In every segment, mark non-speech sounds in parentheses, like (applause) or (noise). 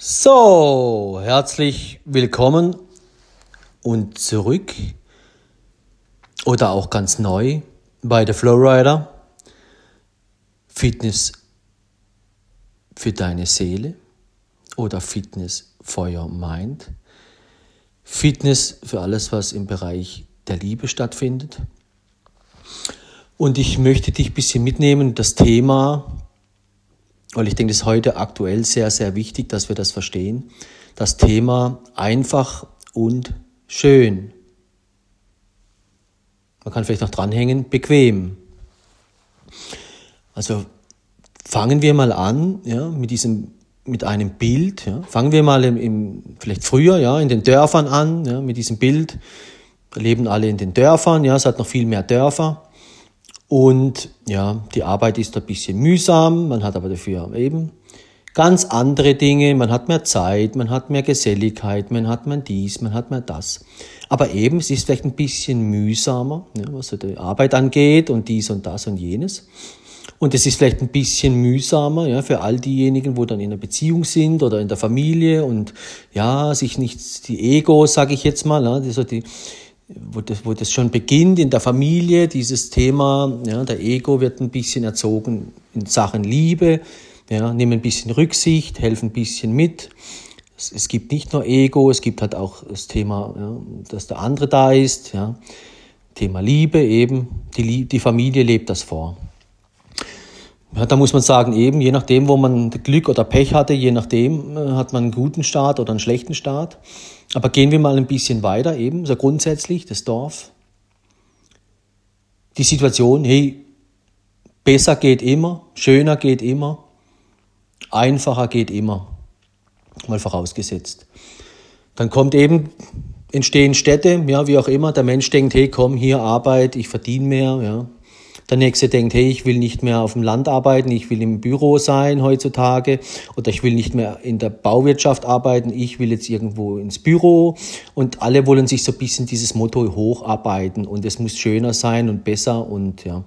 So, herzlich willkommen und zurück oder auch ganz neu bei der Flowrider. Fitness für deine Seele oder Fitness for your mind. Fitness für alles, was im Bereich der Liebe stattfindet. Und ich möchte dich ein bisschen mitnehmen, das Thema weil ich denke, es ist heute aktuell sehr, sehr wichtig, dass wir das verstehen. Das Thema einfach und schön. Man kann vielleicht noch dranhängen, bequem. Also fangen wir mal an, ja, mit diesem, mit einem Bild. Ja. Fangen wir mal im, im, vielleicht früher, ja, in den Dörfern an, ja, mit diesem Bild. Wir leben alle in den Dörfern, ja, es hat noch viel mehr Dörfer. Und ja, die Arbeit ist ein bisschen mühsam, man hat aber dafür eben ganz andere Dinge, man hat mehr Zeit, man hat mehr Geselligkeit, man hat mehr dies, man hat mehr das. Aber eben, es ist vielleicht ein bisschen mühsamer, ja, was die Arbeit angeht und dies und das und jenes. Und es ist vielleicht ein bisschen mühsamer ja, für all diejenigen, wo dann in einer Beziehung sind oder in der Familie und ja, sich nicht die Egos, sage ich jetzt mal, ja, also die, wo das, wo das schon beginnt in der Familie, dieses Thema, ja, der Ego wird ein bisschen erzogen in Sachen Liebe, ja, nimm ein bisschen Rücksicht, helf ein bisschen mit. Es, es gibt nicht nur Ego, es gibt halt auch das Thema, ja, dass der andere da ist, ja. Thema Liebe eben, die, die Familie lebt das vor. Ja, da muss man sagen, eben, je nachdem, wo man Glück oder Pech hatte, je nachdem äh, hat man einen guten Start oder einen schlechten Start. Aber gehen wir mal ein bisschen weiter, eben, so grundsätzlich, das Dorf. Die Situation, hey, besser geht immer, schöner geht immer, einfacher geht immer, mal vorausgesetzt. Dann kommt eben, entstehen Städte, ja, wie auch immer, der Mensch denkt, hey, komm, hier Arbeit, ich verdiene mehr, ja, der nächste denkt, hey, ich will nicht mehr auf dem Land arbeiten, ich will im Büro sein heutzutage oder ich will nicht mehr in der Bauwirtschaft arbeiten, ich will jetzt irgendwo ins Büro und alle wollen sich so ein bisschen dieses Motto hocharbeiten und es muss schöner sein und besser und ja.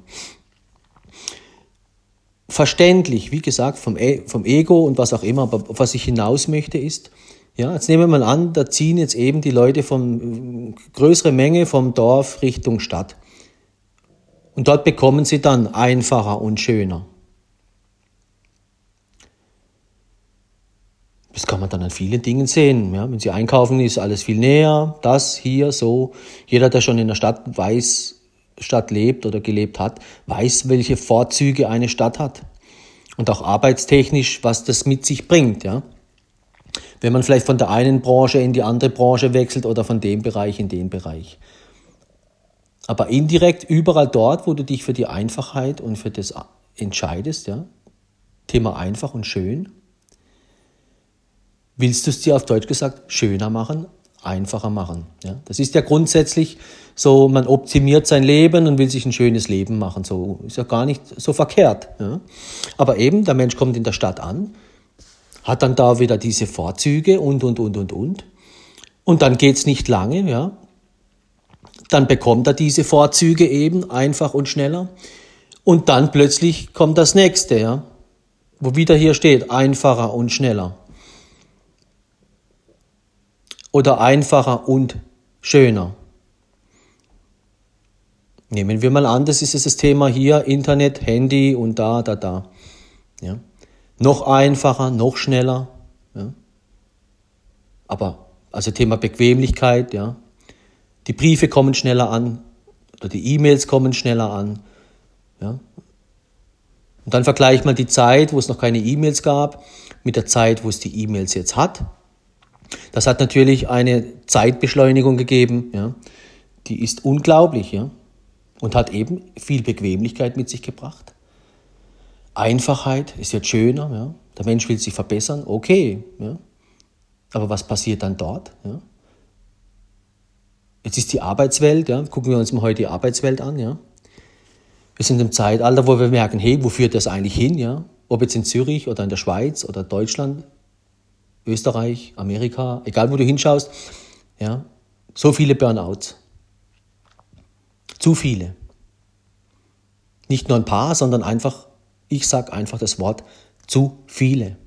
Verständlich, wie gesagt, vom, e vom Ego und was auch immer, aber was ich hinaus möchte ist, ja, jetzt nehmen wir mal an, da ziehen jetzt eben die Leute von größere Menge vom Dorf Richtung Stadt. Und dort bekommen sie dann einfacher und schöner. Das kann man dann an vielen Dingen sehen. Ja, wenn Sie einkaufen, ist alles viel näher. Das hier so. Jeder, der schon in der Stadt weiß, Stadt lebt oder gelebt hat, weiß, welche Vorzüge eine Stadt hat. Und auch arbeitstechnisch, was das mit sich bringt. Ja. Wenn man vielleicht von der einen Branche in die andere Branche wechselt oder von dem Bereich in den Bereich. Aber indirekt überall dort, wo du dich für die Einfachheit und für das entscheidest, ja, Thema einfach und schön, willst du es dir auf Deutsch gesagt schöner machen, einfacher machen. Ja? Das ist ja grundsätzlich so, man optimiert sein Leben und will sich ein schönes Leben machen. So ist ja gar nicht so verkehrt. Ja? Aber eben, der Mensch kommt in der Stadt an, hat dann da wieder diese Vorzüge und, und, und, und, und. Und dann geht's nicht lange, ja, dann bekommt er diese Vorzüge eben einfach und schneller. Und dann plötzlich kommt das nächste, ja, wo wieder hier steht, einfacher und schneller. Oder einfacher und schöner. Nehmen wir mal an, das ist das Thema hier, Internet, Handy und da, da, da. Ja. Noch einfacher, noch schneller. Ja. Aber, also Thema Bequemlichkeit, ja. Die Briefe kommen schneller an oder die E-Mails kommen schneller an. Ja? Und dann vergleicht man die Zeit, wo es noch keine E-Mails gab, mit der Zeit, wo es die E-Mails jetzt hat. Das hat natürlich eine Zeitbeschleunigung gegeben, ja? die ist unglaublich ja? und hat eben viel Bequemlichkeit mit sich gebracht. Einfachheit ist jetzt schöner, ja? der Mensch will sich verbessern, okay. Ja? Aber was passiert dann dort? Ja? Jetzt ist die Arbeitswelt, ja, gucken wir uns mal heute die Arbeitswelt an, ja. Wir sind im Zeitalter, wo wir merken, hey, wo führt das eigentlich hin, ja? Ob jetzt in Zürich oder in der Schweiz oder Deutschland, Österreich, Amerika, egal wo du hinschaust, ja, so viele Burnouts. Zu viele. Nicht nur ein paar, sondern einfach, ich sage einfach das Wort, zu viele.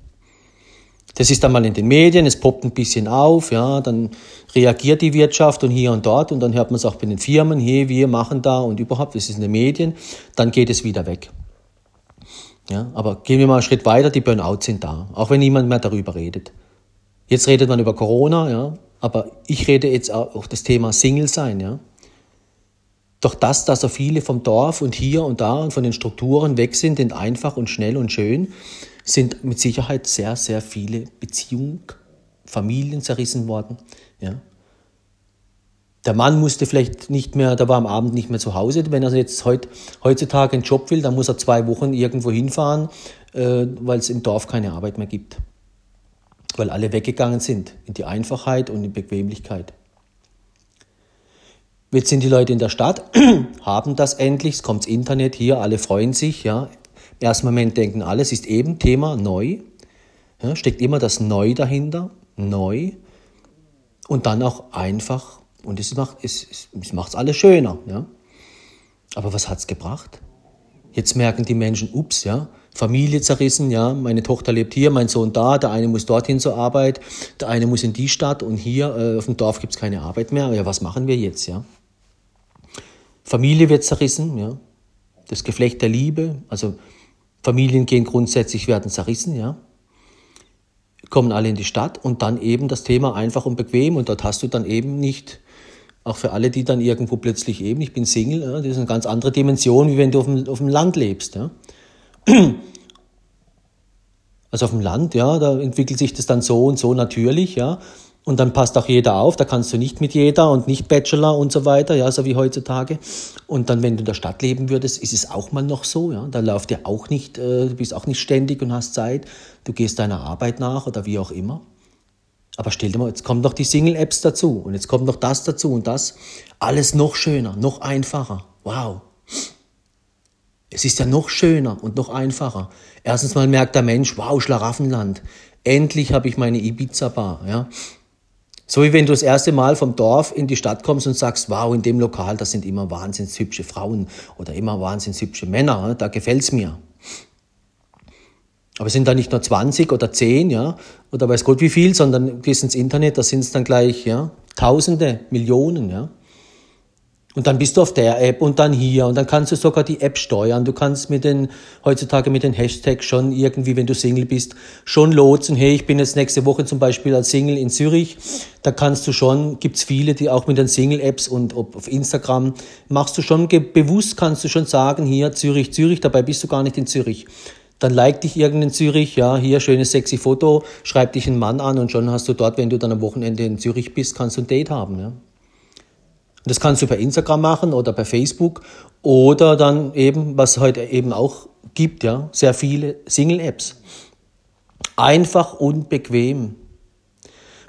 Das ist dann mal in den Medien, es poppt ein bisschen auf, ja, dann reagiert die Wirtschaft und hier und dort und dann hört man es auch bei den Firmen, hey, wir machen da und überhaupt, das ist in den Medien, dann geht es wieder weg. Ja, aber gehen wir mal einen Schritt weiter, die Burnouts sind da, auch wenn niemand mehr darüber redet. Jetzt redet man über Corona, ja, aber ich rede jetzt auch auf das Thema Single sein, ja. Doch das, dass so viele vom Dorf und hier und da und von den Strukturen weg sind, sind einfach und schnell und schön, sind mit Sicherheit sehr, sehr viele Beziehungen, Familien zerrissen worden. Ja. Der Mann musste vielleicht nicht mehr, der war am Abend nicht mehr zu Hause. Wenn er jetzt heut, heutzutage einen Job will, dann muss er zwei Wochen irgendwo hinfahren, äh, weil es im Dorf keine Arbeit mehr gibt. Weil alle weggegangen sind in die Einfachheit und die Bequemlichkeit. Jetzt sind die Leute in der Stadt, (clears throat) haben das endlich, es kommt ins Internet hier, alle freuen sich, ja. Im ersten Moment denken alle, es ist eben Thema neu. Ja, steckt immer das Neu dahinter, neu. Und dann auch einfach und es macht es, es macht's alles schöner. Ja? Aber was hat's gebracht? Jetzt merken die Menschen, ups, ja, Familie zerrissen, ja, meine Tochter lebt hier, mein Sohn da, der eine muss dorthin zur Arbeit, der eine muss in die Stadt und hier äh, auf dem Dorf gibt's keine Arbeit mehr. Ja, was machen wir jetzt, ja? Familie wird zerrissen, ja. Das Geflecht der Liebe, also Familien gehen grundsätzlich, werden zerrissen, ja. Kommen alle in die Stadt und dann eben das Thema einfach und bequem und dort hast du dann eben nicht auch für alle, die dann irgendwo plötzlich eben, ich bin Single, das ist eine ganz andere Dimension, wie wenn du auf dem, auf dem Land lebst. Ja. Also auf dem Land, ja, da entwickelt sich das dann so und so natürlich, ja. Und dann passt auch jeder auf, da kannst du nicht mit jeder und nicht Bachelor und so weiter, ja, so wie heutzutage. Und dann, wenn du in der Stadt leben würdest, ist es auch mal noch so, ja. Da läuft dir auch nicht, äh, du bist auch nicht ständig und hast Zeit. Du gehst deiner Arbeit nach oder wie auch immer. Aber stell dir mal, jetzt kommen noch die Single-Apps dazu und jetzt kommt noch das dazu und das. Alles noch schöner, noch einfacher. Wow. Es ist ja noch schöner und noch einfacher. Erstens mal merkt der Mensch, wow, Schlaraffenland. Endlich habe ich meine Ibiza-Bar. Ja? So wie wenn du das erste Mal vom Dorf in die Stadt kommst und sagst, wow, in dem Lokal, das sind immer wahnsinnig hübsche Frauen oder immer wahnsinnig hübsche Männer, da gefällt's mir. Aber es sind da nicht nur 20 oder 10, ja, oder weiß Gott wie viel, sondern gehst ins Internet, da sind es dann gleich, ja, Tausende, Millionen, ja. Und dann bist du auf der App und dann hier und dann kannst du sogar die App steuern. Du kannst mit den, heutzutage mit den Hashtags schon irgendwie, wenn du Single bist, schon lotsen. Hey, ich bin jetzt nächste Woche zum Beispiel als Single in Zürich. Da kannst du schon, gibt's viele, die auch mit den Single-Apps und auf Instagram machst du schon bewusst, kannst du schon sagen, hier Zürich, Zürich, dabei bist du gar nicht in Zürich dann like dich irgendein Zürich, ja, hier schönes sexy Foto, schreib dich einen Mann an und schon hast du dort, wenn du dann am Wochenende in Zürich bist, kannst du ein Date haben, ja. Das kannst du per Instagram machen oder per Facebook oder dann eben, was heute eben auch gibt, ja, sehr viele Single-Apps. Einfach und bequem.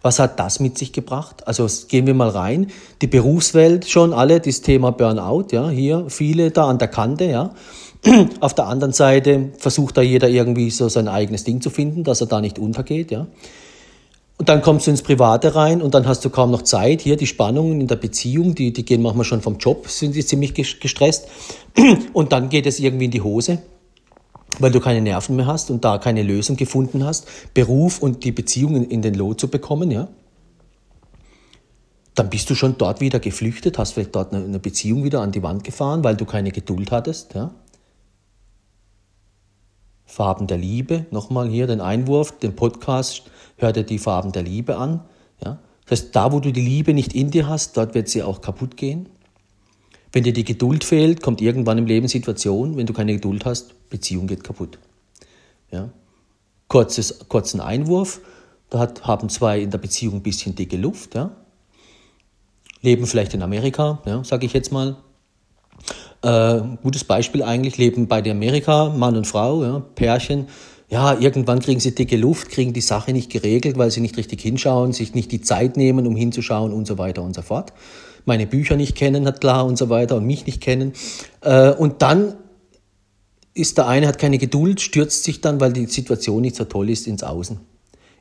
Was hat das mit sich gebracht? Also gehen wir mal rein. Die Berufswelt schon alle, das Thema Burnout, ja, hier viele da an der Kante, ja. (clears throat) Auf der anderen Seite versucht da jeder irgendwie so sein eigenes Ding zu finden, dass er da nicht untergeht, ja. Und dann kommst du ins Private rein und dann hast du kaum noch Zeit. Hier die Spannungen in der Beziehung, die, die gehen manchmal schon vom Job, sind die ziemlich gestresst. (clears throat) Und dann geht es irgendwie in die Hose, weil du keine Nerven mehr hast und da keine Lösung gefunden hast, Beruf und die Beziehung in den Lot zu bekommen, ja. Dann bist du schon dort wieder geflüchtet, hast vielleicht dort eine Beziehung wieder an die Wand gefahren, weil du keine Geduld hattest, ja. Farben der Liebe, nochmal hier den Einwurf, den Podcast, hör dir die Farben der Liebe an. Ja? Das heißt, da wo du die Liebe nicht in dir hast, dort wird sie auch kaputt gehen. Wenn dir die Geduld fehlt, kommt irgendwann im Leben Situation, wenn du keine Geduld hast, Beziehung geht kaputt. Ja? Kurzes, kurzen Einwurf, da hat, haben zwei in der Beziehung ein bisschen dicke Luft, ja? leben vielleicht in Amerika, ja, sage ich jetzt mal, äh, gutes Beispiel eigentlich, leben bei der Amerika, Mann und Frau, ja, Pärchen. Ja, irgendwann kriegen sie dicke Luft, kriegen die Sache nicht geregelt, weil sie nicht richtig hinschauen, sich nicht die Zeit nehmen, um hinzuschauen und so weiter und so fort. Meine Bücher nicht kennen, hat klar und so weiter und mich nicht kennen. Äh, und dann ist der eine, hat keine Geduld, stürzt sich dann, weil die Situation nicht so toll ist, ins Außen,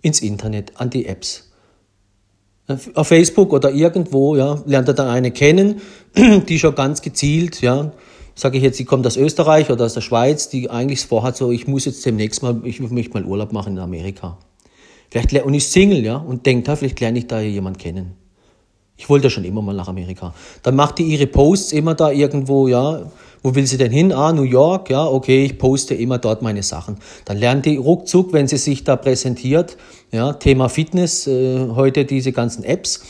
ins Internet, an die Apps auf Facebook oder irgendwo, ja, lernt er dann eine kennen, (clears throat) die schon ganz gezielt, ja, sage ich jetzt, die kommt aus Österreich oder aus der Schweiz, die eigentlich vorhat, so, ich muss jetzt demnächst mal, ich möchte mal Urlaub machen in Amerika. Vielleicht, und ist Single, ja, und denkt, ja, vielleicht lerne ich da jemand kennen. Ich wollte schon immer mal nach Amerika. Dann macht die ihre Posts immer da irgendwo, ja, wo will sie denn hin? Ah, New York, ja, okay, ich poste immer dort meine Sachen. Dann lernt die ruckzuck, wenn sie sich da präsentiert, ja, Thema Fitness, äh, heute diese ganzen Apps.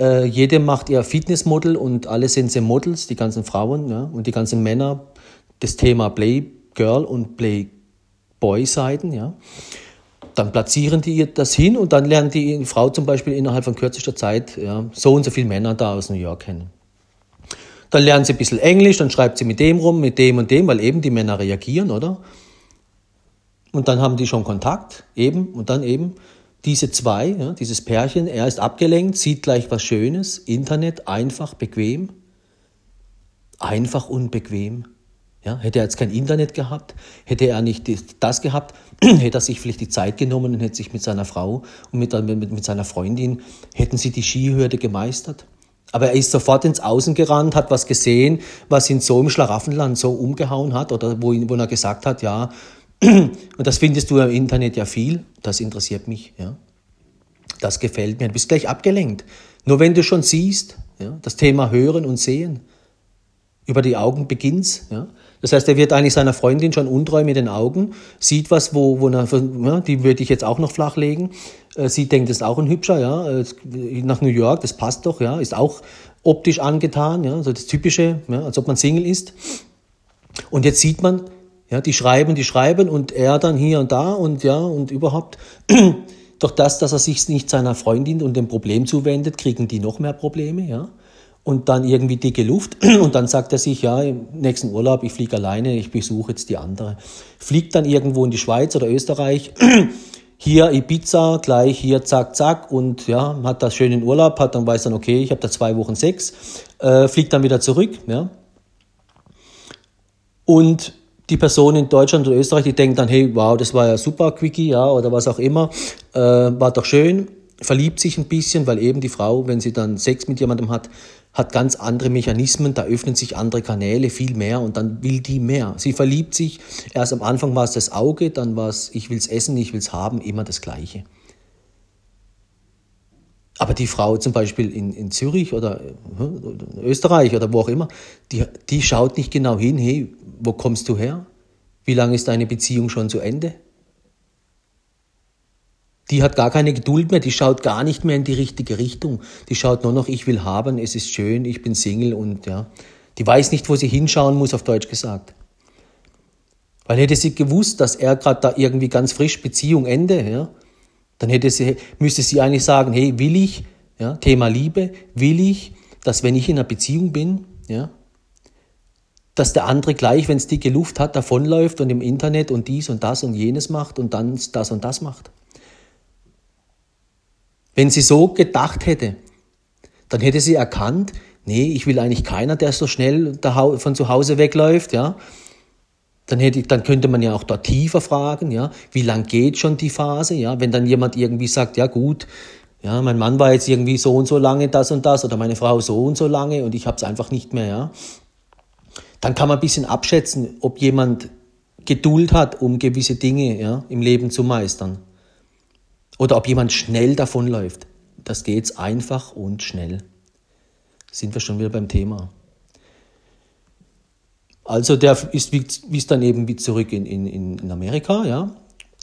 Äh, jede macht ihr Fitnessmodel und alle sind sie Models, die ganzen Frauen, ja, und die ganzen Männer. Das Thema Playgirl und Playboy-Seiten, ja dann platzieren die das hin und dann lernen die Frau zum Beispiel innerhalb von kürzester Zeit ja, so und so viele Männer da aus New York kennen. Dann lernen sie ein bisschen Englisch, dann schreibt sie mit dem rum, mit dem und dem, weil eben die Männer reagieren, oder? Und dann haben die schon Kontakt, eben, und dann eben diese zwei, ja, dieses Pärchen, er ist abgelenkt, sieht gleich was Schönes, Internet, einfach, bequem. Einfach und bequem. Ja, hätte er jetzt kein Internet gehabt, hätte er nicht das gehabt, (clears throat) hätte er sich vielleicht die Zeit genommen und hätte sich mit seiner Frau und mit, mit, mit seiner Freundin, hätten sie die Skihürde gemeistert. Aber er ist sofort ins Außen gerannt, hat was gesehen, was ihn so im Schlaraffenland so umgehauen hat oder wo, ihn, wo er gesagt hat, ja, (clears throat) und das findest du im Internet ja viel, das interessiert mich, ja. Das gefällt mir. Du bist gleich abgelenkt. Nur wenn du schon siehst, ja, das Thema Hören und Sehen, über die Augen beginnt's, ja, das heißt, er wird eigentlich seiner Freundin schon untreu mit den Augen, sieht was, wo, wo er, ja, die würde ich jetzt auch noch flachlegen. Äh, sie denkt, das ist auch ein hübscher, ja, nach New York, das passt doch, ja, ist auch optisch angetan, ja, so das Typische, ja, als ob man Single ist. Und jetzt sieht man, ja, die schreiben, die schreiben und er dann hier und da und ja, und überhaupt. (clears throat) Doch das, dass er sich nicht seiner Freundin und dem Problem zuwendet, kriegen die noch mehr Probleme, ja und dann irgendwie dicke Luft (clears throat) und dann sagt er sich, ja, im nächsten Urlaub, ich fliege alleine, ich besuche jetzt die andere. Fliegt dann irgendwo in die Schweiz oder Österreich, (clears throat) hier Ibiza, gleich hier zack, zack und ja, hat das schönen Urlaub, hat dann weiß dann, okay, ich habe da zwei Wochen Sex, äh, fliegt dann wieder zurück, ja. Und die Person in Deutschland oder Österreich, die denkt dann, hey, wow, das war ja super, Quickie, ja, oder was auch immer, äh, war doch schön, verliebt sich ein bisschen, weil eben die Frau, wenn sie dann Sex mit jemandem hat, hat ganz andere Mechanismen, da öffnen sich andere Kanäle viel mehr und dann will die mehr. Sie verliebt sich, erst am Anfang war es das Auge, dann war es, ich will es essen, ich will es haben, immer das Gleiche. Aber die Frau zum Beispiel in, in Zürich oder in Österreich oder wo auch immer, die, die schaut nicht genau hin, hey, wo kommst du her? Wie lange ist deine Beziehung schon zu Ende? Die hat gar keine Geduld mehr, die schaut gar nicht mehr in die richtige Richtung. Die schaut nur noch, ich will haben, es ist schön, ich bin Single und ja. Die weiß nicht, wo sie hinschauen muss, auf Deutsch gesagt. Weil hätte sie gewusst, dass er gerade da irgendwie ganz frisch Beziehung Ende, ja, dann hätte sie, müsste sie eigentlich sagen, hey, will ich, ja, Thema Liebe, will ich, dass wenn ich in einer Beziehung bin, ja, dass der andere gleich, wenn es dicke Luft hat, davonläuft und im Internet und dies und das und jenes macht und dann das und das macht. Wenn sie so gedacht hätte, dann hätte sie erkannt, nee, ich will eigentlich keiner, der so schnell von zu Hause wegläuft, ja. Dann, hätte, dann könnte man ja auch dort tiefer fragen, ja, wie lang geht schon die Phase, ja, wenn dann jemand irgendwie sagt, ja gut, ja, mein Mann war jetzt irgendwie so und so lange das und das oder meine Frau so und so lange und ich habe es einfach nicht mehr, ja. Dann kann man ein bisschen abschätzen, ob jemand Geduld hat, um gewisse Dinge ja, im Leben zu meistern. Oder ob jemand schnell davonläuft. Das geht's einfach und schnell. Sind wir schon wieder beim Thema. Also der ist ist dann eben wie zurück in, in, in Amerika, ja.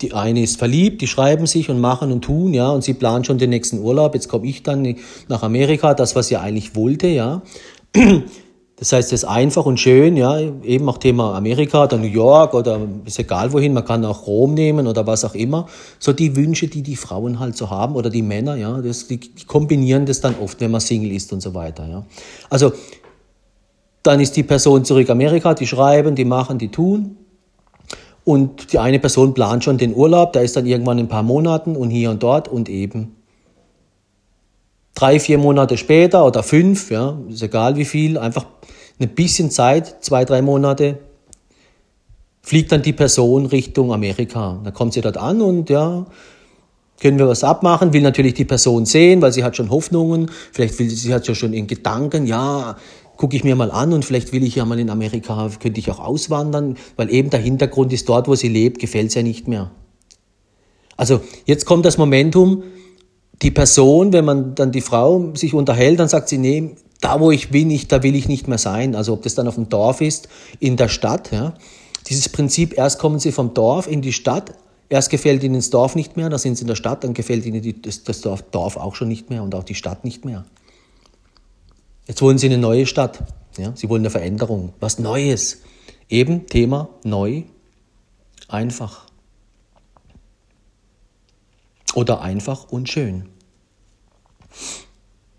Die eine ist verliebt, die schreiben sich und machen und tun, ja, und sie planen schon den nächsten Urlaub. Jetzt komme ich dann nach Amerika, das, was sie eigentlich wollte, ja. Das heißt, es ist einfach und schön, ja, eben auch Thema Amerika oder New York oder ist egal wohin, man kann auch Rom nehmen oder was auch immer. So die Wünsche, die die Frauen halt so haben oder die Männer, ja, das, die, die kombinieren das dann oft, wenn man Single ist und so weiter, ja. Also, dann ist die Person zurück Amerika, die schreiben, die machen, die tun. Und die eine Person plant schon den Urlaub, da ist dann irgendwann in ein paar Monaten und hier und dort und eben drei, vier Monate später oder fünf, ja, ist egal wie viel, einfach ein bisschen Zeit, zwei, drei Monate, fliegt dann die Person Richtung Amerika. Da kommt sie dort an und ja, können wir was abmachen, will natürlich die Person sehen, weil sie hat schon Hoffnungen, vielleicht will sie hat ja schon in Gedanken, ja, gucke ich mir mal an und vielleicht will ich ja mal in Amerika, könnte ich auch auswandern, weil eben der Hintergrund ist dort, wo sie lebt, gefällt es ja nicht mehr. Also jetzt kommt das Momentum, die Person, wenn man dann die Frau sich unterhält, dann sagt sie, nee, da wo ich bin, ich, da will ich nicht mehr sein. Also ob das dann auf dem Dorf ist, in der Stadt. Ja. Dieses Prinzip, erst kommen sie vom Dorf in die Stadt, erst gefällt ihnen das Dorf nicht mehr, dann sind sie in der Stadt, dann gefällt ihnen die, das, das Dorf, Dorf auch schon nicht mehr und auch die Stadt nicht mehr. Jetzt wollen sie eine neue Stadt. Ja. Sie wollen eine Veränderung, was Neues. Eben Thema neu, einfach. Oder einfach und schön.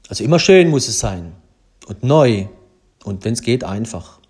Also immer schön muss es sein und neu und wenn es geht, einfach.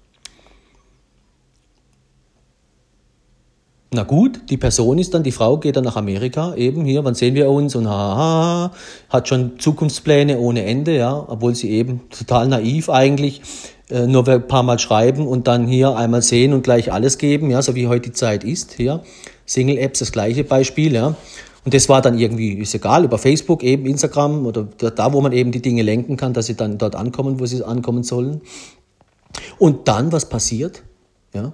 Na gut, die Person ist dann, die Frau geht dann nach Amerika, eben hier, wann sehen wir uns und haha, hat schon Zukunftspläne ohne Ende, ja, obwohl sie eben total naiv eigentlich, äh, nur ein paar Mal schreiben und dann hier einmal sehen und gleich alles geben, ja, so wie heute die Zeit ist, hier. Single-Apps, das gleiche Beispiel, ja. Und das war dann irgendwie, ist egal, über Facebook, eben Instagram oder da, wo man eben die Dinge lenken kann, dass sie dann dort ankommen, wo sie ankommen sollen. Und dann, was passiert? Ja,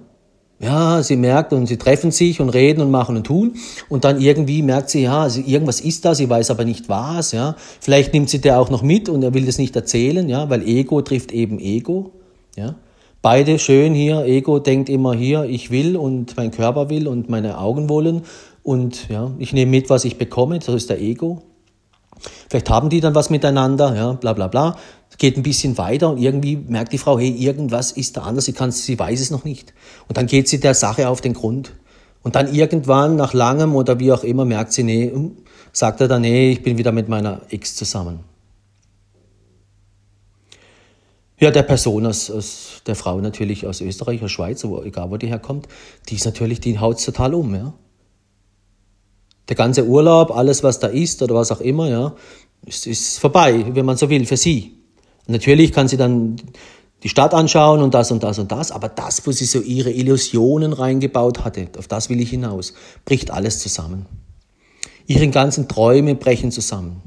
ja, sie merkt und sie treffen sich und reden und machen und tun. Und dann irgendwie merkt sie, ja, also irgendwas ist da, sie weiß aber nicht was, ja. Vielleicht nimmt sie der auch noch mit und er will das nicht erzählen, ja, weil Ego trifft eben Ego, ja. Beide schön hier, Ego denkt immer hier, ich will und mein Körper will und meine Augen wollen und ja, ich nehme mit, was ich bekomme, das ist der Ego. Vielleicht haben die dann was miteinander, ja, bla bla bla. Geht ein bisschen weiter und irgendwie merkt die Frau, hey, irgendwas ist da anders, sie, kann, sie weiß es noch nicht. Und dann geht sie der Sache auf den Grund. Und dann irgendwann, nach langem oder wie auch immer, merkt sie, nee, hm, sagt er dann, nee, ich bin wieder mit meiner Ex zusammen. Ja, der Person aus, aus der Frau natürlich aus Österreich, aus Schweiz, wo, egal wo die herkommt, die ist natürlich, die haut total um, ja der ganze Urlaub, alles was da ist oder was auch immer, ja, ist, ist vorbei, wenn man so will, für sie. natürlich kann sie dann die Stadt anschauen und das und das und das, aber das, wo sie so ihre Illusionen reingebaut hatte, auf das will ich hinaus, bricht alles zusammen. Ihre ganzen Träume brechen zusammen.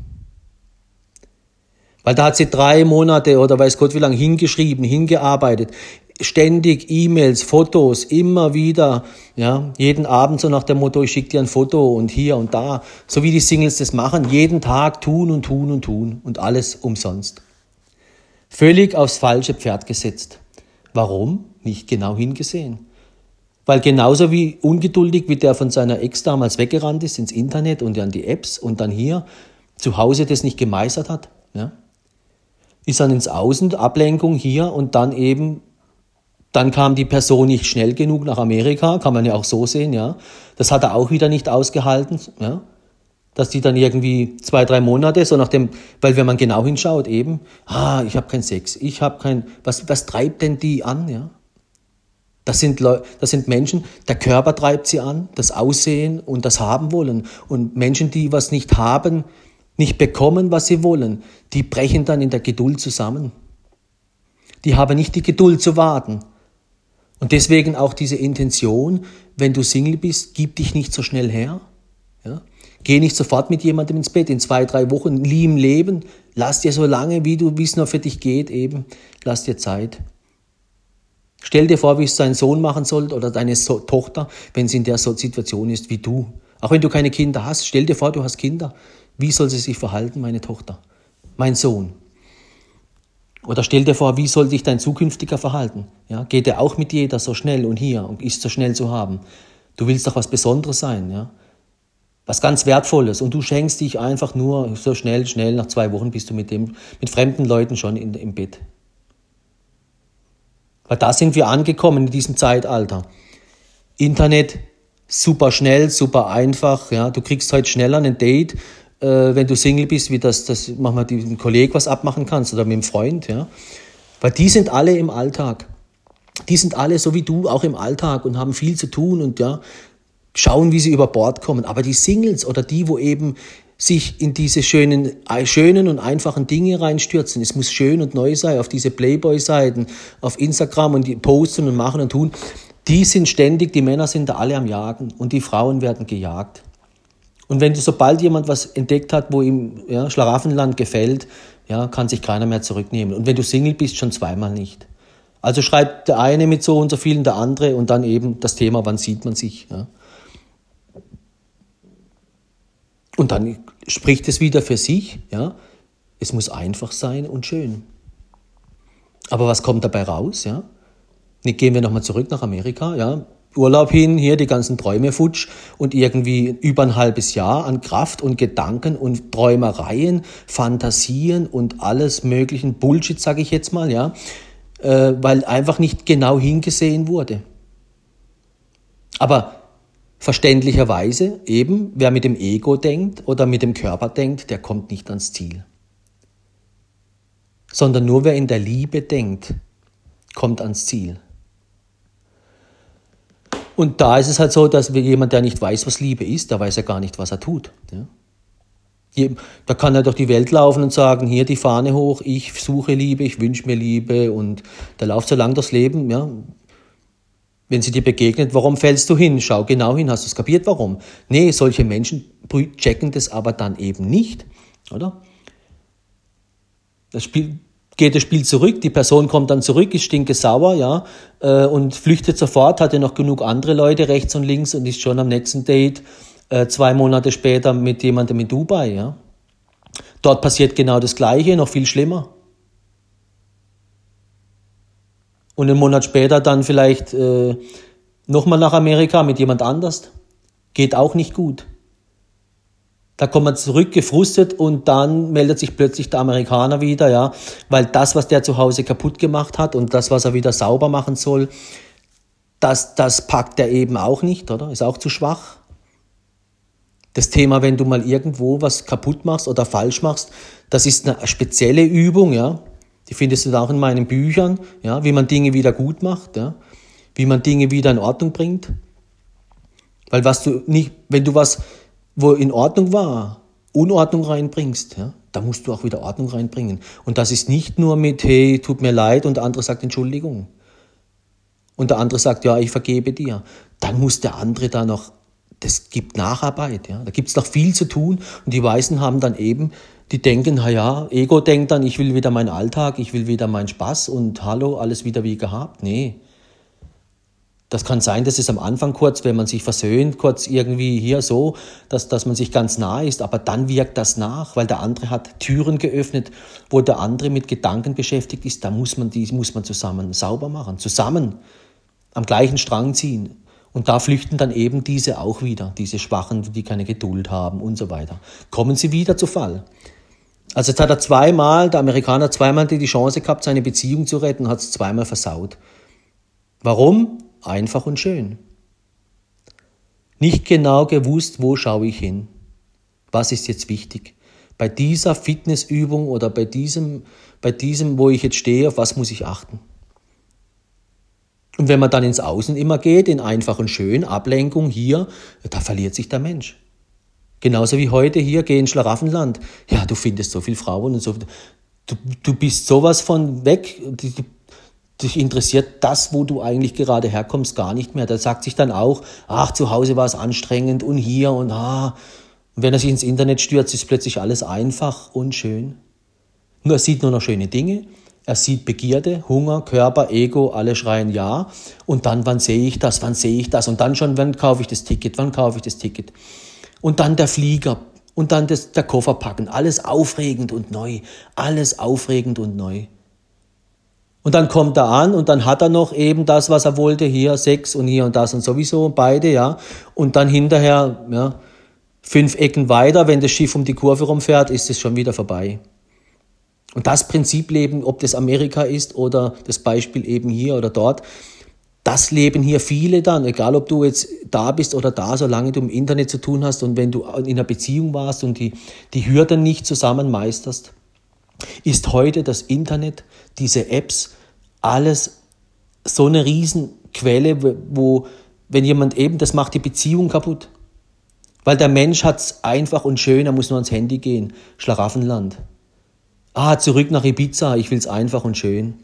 Weil da hat sie drei Monate oder weiß Gott wie lange hingeschrieben, hingearbeitet, ständig E-Mails, Fotos, immer wieder, ja, jeden Abend so nach dem Motto, ich schicke dir ein Foto und hier und da, so wie die Singles das machen, jeden Tag tun und tun und tun und alles umsonst. Völlig aufs falsche Pferd gesetzt. Warum? Nicht genau hingesehen. Weil genauso wie ungeduldig, wie der von seiner Ex damals weggerannt ist ins Internet und an die Apps und dann hier zu Hause das nicht gemeistert hat, ja, ist dann ins Außen, Ablenkung hier und dann eben dann kam die Person nicht schnell genug nach Amerika, kann man ja auch so sehen, ja. Das hat er auch wieder nicht ausgehalten, ja. Dass die dann irgendwie zwei, drei Monate, so nach dem, weil wenn man genau hinschaut, eben, ah, ich habe keinen Sex, ich habe kein, was, was treibt denn die an, ja? Das sind, Leute, das sind Menschen, der Körper treibt sie an, das Aussehen und das haben wollen. Und Menschen, die was nicht haben, nicht bekommen, was sie wollen, die brechen dann in der Geduld zusammen. Die haben nicht die Geduld zu warten. Und deswegen auch diese Intention, wenn du Single bist, gib dich nicht so schnell her. Ja? Geh nicht sofort mit jemandem ins Bett in zwei, drei Wochen, lieben Leben. Lass dir so lange, wie du, wie es noch für dich geht, eben, lass dir Zeit. Stell dir vor, wie es dein Sohn machen soll oder deine so Tochter, wenn sie in der Situation ist wie du. Auch wenn du keine Kinder hast, stell dir vor, du hast Kinder. Wie soll sie sich verhalten, meine Tochter? Mein Sohn. Oder stell dir vor, wie soll dich dein zukünftiger verhalten? Ja, geht er auch mit jeder so schnell und hier und ist so schnell zu haben? Du willst doch was Besonderes sein, ja? Was ganz Wertvolles und du schenkst dich einfach nur so schnell, schnell, nach zwei Wochen bist du mit dem, mit fremden Leuten schon in, im Bett. Weil da sind wir angekommen in diesem Zeitalter. Internet, super schnell, super einfach, ja? Du kriegst heute schneller ein Date, äh, wenn du Single bist, wie das, das manchmal mit dem Kollegen was abmachen kannst oder mit dem Freund, ja. Weil die sind alle im Alltag. Die sind alle so wie du auch im Alltag und haben viel zu tun und ja, schauen, wie sie über Bord kommen. Aber die Singles oder die, wo eben sich in diese schönen, äh, schönen und einfachen Dinge reinstürzen. Es muss schön und neu sein auf diese Playboy-Seiten, auf Instagram und die posten und machen und tun. Die sind ständig, die Männer sind da alle am Jagen und die Frauen werden gejagt. Und wenn du, sobald jemand was entdeckt hat, wo ihm ja, Schlaraffenland gefällt, ja, kann sich keiner mehr zurücknehmen. Und wenn du Single bist, schon zweimal nicht. Also schreibt der eine mit so und so vielen, der andere und dann eben das Thema, wann sieht man sich. Ja. Und dann spricht es wieder für sich, ja. Es muss einfach sein und schön. Aber was kommt dabei raus, ja? Gehen wir nochmal zurück nach Amerika, ja. Urlaub hin, hier die ganzen Träume futsch und irgendwie über ein halbes Jahr an Kraft und Gedanken und Träumereien, Fantasien und alles möglichen Bullshit, sage ich jetzt mal, ja, äh, weil einfach nicht genau hingesehen wurde. Aber verständlicherweise eben, wer mit dem Ego denkt oder mit dem Körper denkt, der kommt nicht ans Ziel. Sondern nur wer in der Liebe denkt, kommt ans Ziel. Und da ist es halt so, dass jemand, der nicht weiß, was Liebe ist, der weiß ja gar nicht, was er tut. Ja? Da kann er durch die Welt laufen und sagen, hier die Fahne hoch, ich suche Liebe, ich wünsche mir Liebe und der läuft so lang durchs Leben. Ja? Wenn sie dir begegnet, warum fällst du hin? Schau genau hin, hast du es kapiert, warum? Nee, solche Menschen checken das aber dann eben nicht, oder? Das Spiel, geht das Spiel zurück, die Person kommt dann zurück, ist stinke sauer, ja, äh, und flüchtet sofort, hat ja noch genug andere Leute rechts und links und ist schon am nächsten Date äh, zwei Monate später mit jemandem in Dubai, ja. Dort passiert genau das Gleiche, noch viel schlimmer. Und einen Monat später dann vielleicht äh, nochmal nach Amerika mit jemand anders. Geht auch nicht gut. Da kommt man zurück, gefrustet und dann meldet sich plötzlich der Amerikaner wieder, ja, weil das, was der zu Hause kaputt gemacht hat und das, was er wieder sauber machen soll, das, das packt er eben auch nicht, oder? Ist auch zu schwach. Das Thema, wenn du mal irgendwo was kaputt machst oder falsch machst, das ist eine spezielle Übung, ja. Die findest du auch in meinen Büchern, ja, wie man Dinge wieder gut macht, ja, wie man Dinge wieder in Ordnung bringt. Weil was du nicht, wenn du was wo in Ordnung war, Unordnung reinbringst, ja, da musst du auch wieder Ordnung reinbringen. Und das ist nicht nur mit, hey, tut mir leid und der andere sagt Entschuldigung. Und der andere sagt, ja, ich vergebe dir. Dann muss der andere da noch, das gibt Nacharbeit, ja. Da gibt es noch viel zu tun. Und die Weißen haben dann eben, die denken, na ja, Ego denkt dann, ich will wieder meinen Alltag, ich will wieder meinen Spaß und hallo, alles wieder wie gehabt. Nee. Das kann sein, dass es am Anfang kurz, wenn man sich versöhnt, kurz irgendwie hier so, dass, dass man sich ganz nah ist, aber dann wirkt das nach, weil der andere hat Türen geöffnet, wo der andere mit Gedanken beschäftigt ist, da muss man die muss man zusammen sauber machen, zusammen am gleichen Strang ziehen. Und da flüchten dann eben diese auch wieder, diese Schwachen, die keine Geduld haben und so weiter. Kommen sie wieder zu Fall. Also jetzt hat er zweimal, der Amerikaner zweimal die Chance gehabt, seine Beziehung zu retten, hat es zweimal versaut. Warum? Einfach und schön. Nicht genau gewusst, wo schaue ich hin. Was ist jetzt wichtig? Bei dieser Fitnessübung oder bei diesem, bei diesem, wo ich jetzt stehe, auf was muss ich achten? Und wenn man dann ins Außen immer geht, in einfach und schön, Ablenkung hier, da verliert sich der Mensch. Genauso wie heute hier, geh in Schlaraffenland. Ja, du findest so viele Frauen und so. Du, du bist sowas von weg. Dich interessiert das, wo du eigentlich gerade herkommst, gar nicht mehr. Da sagt sich dann auch, ach, zu Hause war es anstrengend und hier und ah. Und wenn er sich ins Internet stürzt, ist plötzlich alles einfach und schön. Nur er sieht nur noch schöne Dinge. Er sieht Begierde, Hunger, Körper, Ego, alle schreien ja. Und dann, wann sehe ich das, wann sehe ich das? Und dann schon, wann kaufe ich das Ticket, wann kaufe ich das Ticket? Und dann der Flieger und dann das, der Koffer packen. Alles aufregend und neu. Alles aufregend und neu. Und dann kommt er an und dann hat er noch eben das, was er wollte, hier Sex und hier und das und sowieso beide, ja. Und dann hinterher, ja, fünf Ecken weiter, wenn das Schiff um die Kurve rumfährt, ist es schon wieder vorbei. Und das Prinzip leben, ob das Amerika ist oder das Beispiel eben hier oder dort, das leben hier viele dann, egal ob du jetzt da bist oder da, solange du im Internet zu tun hast und wenn du in einer Beziehung warst und die, die Hürden nicht zusammen meisterst ist heute das Internet, diese Apps, alles so eine Riesenquelle, wo, wenn jemand eben, das macht die Beziehung kaputt. Weil der Mensch hat es einfach und schön, er muss nur ans Handy gehen. Schlaraffenland. Ah, zurück nach Ibiza, ich will es einfach und schön.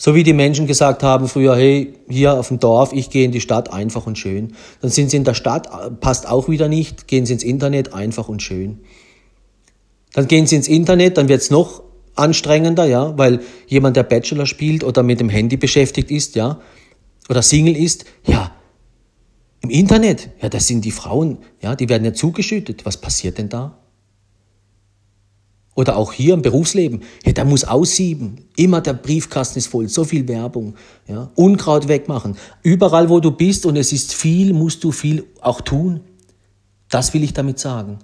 So wie die Menschen gesagt haben früher, hey, hier auf dem Dorf, ich gehe in die Stadt, einfach und schön. Dann sind sie in der Stadt, passt auch wieder nicht, gehen sie ins Internet, einfach und schön. Dann gehen sie ins Internet, dann wird es noch anstrengender, ja, weil jemand, der Bachelor spielt oder mit dem Handy beschäftigt ist, ja, oder Single ist, ja, Im Internet, ja, das sind die Frauen, ja, die werden ja zugeschüttet. Was passiert denn da? Oder auch hier im Berufsleben, ja, der muss aussieben. Immer der Briefkasten ist voll, so viel Werbung. Ja. Unkraut wegmachen. Überall, wo du bist und es ist viel, musst du viel auch tun. Das will ich damit sagen.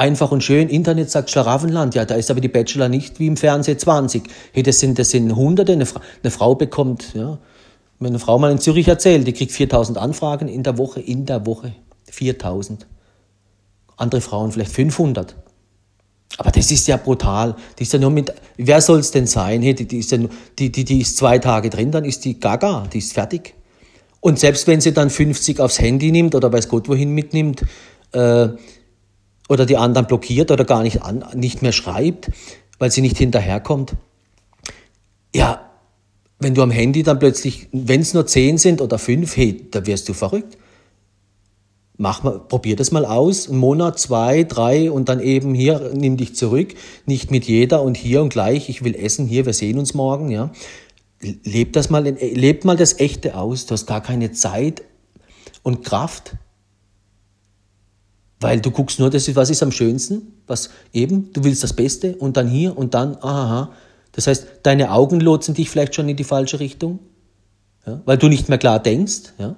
Einfach und schön, Internet sagt Schlaraffenland, ja, da ist aber die Bachelor nicht wie im Fernsehen 20. Hey, das sind, das sind Hunderte, eine, Fra eine Frau bekommt, ja, wenn eine Frau mal in Zürich erzählt, die kriegt 4000 Anfragen in der Woche, in der Woche 4000. Andere Frauen vielleicht 500. Aber das ist ja brutal. Die ist ja nur mit, wer soll es denn sein? Hey, die, die, ist ja die, die, die ist zwei Tage drin, dann ist die gaga, die ist fertig. Und selbst wenn sie dann 50 aufs Handy nimmt oder weiß Gott wohin mitnimmt, äh, oder die anderen blockiert oder gar nicht, an, nicht mehr schreibt, weil sie nicht hinterherkommt. Ja, wenn du am Handy dann plötzlich, wenn es nur 10 sind oder 5, hey, da wirst du verrückt. Mach mal, probier das mal aus, einen Monat, zwei, drei und dann eben hier, nimm dich zurück, nicht mit jeder und hier und gleich, ich will essen hier, wir sehen uns morgen, ja. Leb das mal, leb mal das Echte aus, du hast gar keine Zeit und Kraft, weil du guckst nur, das ist, was ist am schönsten, was eben, du willst das Beste und dann hier und dann, aha, das heißt, deine Augen lotsen dich vielleicht schon in die falsche Richtung, ja, weil du nicht mehr klar denkst, ja.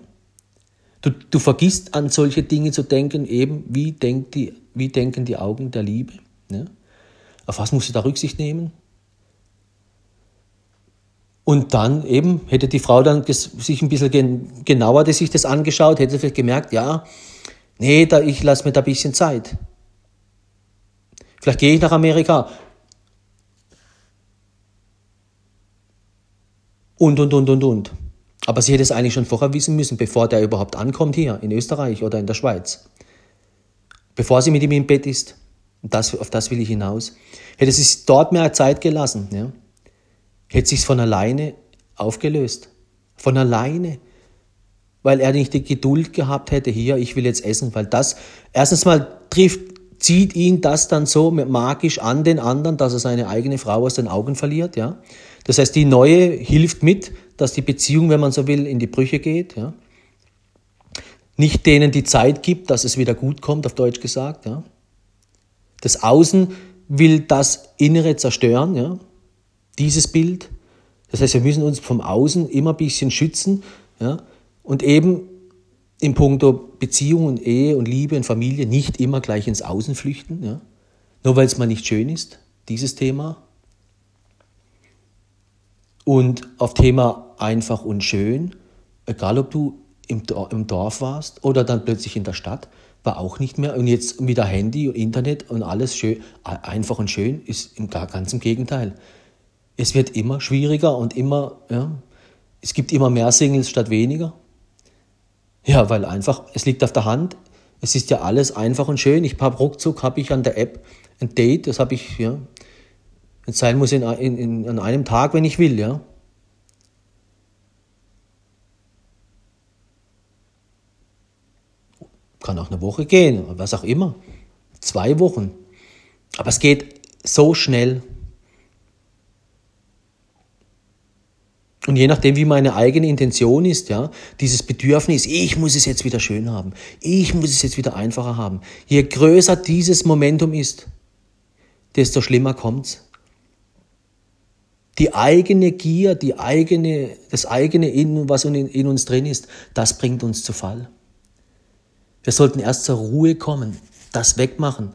Du, du vergisst an solche Dinge zu denken, eben wie, denkt die, wie denken die Augen der Liebe. Ne? Auf was musst du da Rücksicht nehmen? Und dann eben hätte die Frau dann sich ein bisschen genauer sich das angeschaut, hätte vielleicht gemerkt, ja, nee, da, ich lasse mir da ein bisschen Zeit. Vielleicht gehe ich nach Amerika. Und, und, und, und, und. Aber sie hätte es eigentlich schon vorher wissen müssen, bevor der überhaupt ankommt hier in Österreich oder in der Schweiz. Bevor sie mit ihm im Bett ist. Das, auf das will ich hinaus. Hätte sie sich dort mehr Zeit gelassen, ja, hätte sich von alleine aufgelöst. Von alleine. Weil er nicht die Geduld gehabt hätte, hier, ich will jetzt essen, weil das, erstens mal trifft, zieht ihn das dann so magisch an den anderen, dass er seine eigene Frau aus den Augen verliert, ja. Das heißt, die neue hilft mit, dass die Beziehung, wenn man so will, in die Brüche geht. Ja? Nicht denen die Zeit gibt, dass es wieder gut kommt, auf Deutsch gesagt. Ja? Das Außen will das Innere zerstören, ja? dieses Bild. Das heißt, wir müssen uns vom Außen immer ein bisschen schützen ja? Und eben in puncto Beziehung und Ehe und Liebe und Familie nicht immer gleich ins Außen flüchten. Ja? Nur weil es mal nicht schön ist, dieses Thema. Und auf Thema einfach und schön, egal ob du im, Dorf warst oder dann plötzlich in der Stadt, war auch nicht mehr. Und jetzt wieder Handy und Internet und alles schön, einfach und schön, ist im ganz im Gegenteil. Es wird immer schwieriger und immer, ja, es gibt immer mehr Singles statt weniger. Ja, weil einfach, es liegt auf der Hand, es ist ja alles einfach und schön. Ich habe ruckzuck, habe ich an der App ein Date, das habe ich, ja, es sein muss in, in, in, an einem Tag, wenn ich will, ja. Kann auch eine Woche gehen, was auch immer. Zwei Wochen. Aber es geht so schnell. Und je nachdem, wie meine eigene Intention ist, ja, dieses Bedürfnis, ich muss es jetzt wieder schön haben, ich muss es jetzt wieder einfacher haben. Je größer dieses Momentum ist, desto schlimmer kommt's die eigene Gier, die eigene, das eigene In, was in, in uns drin ist, das bringt uns zu Fall. Wir sollten erst zur Ruhe kommen, das wegmachen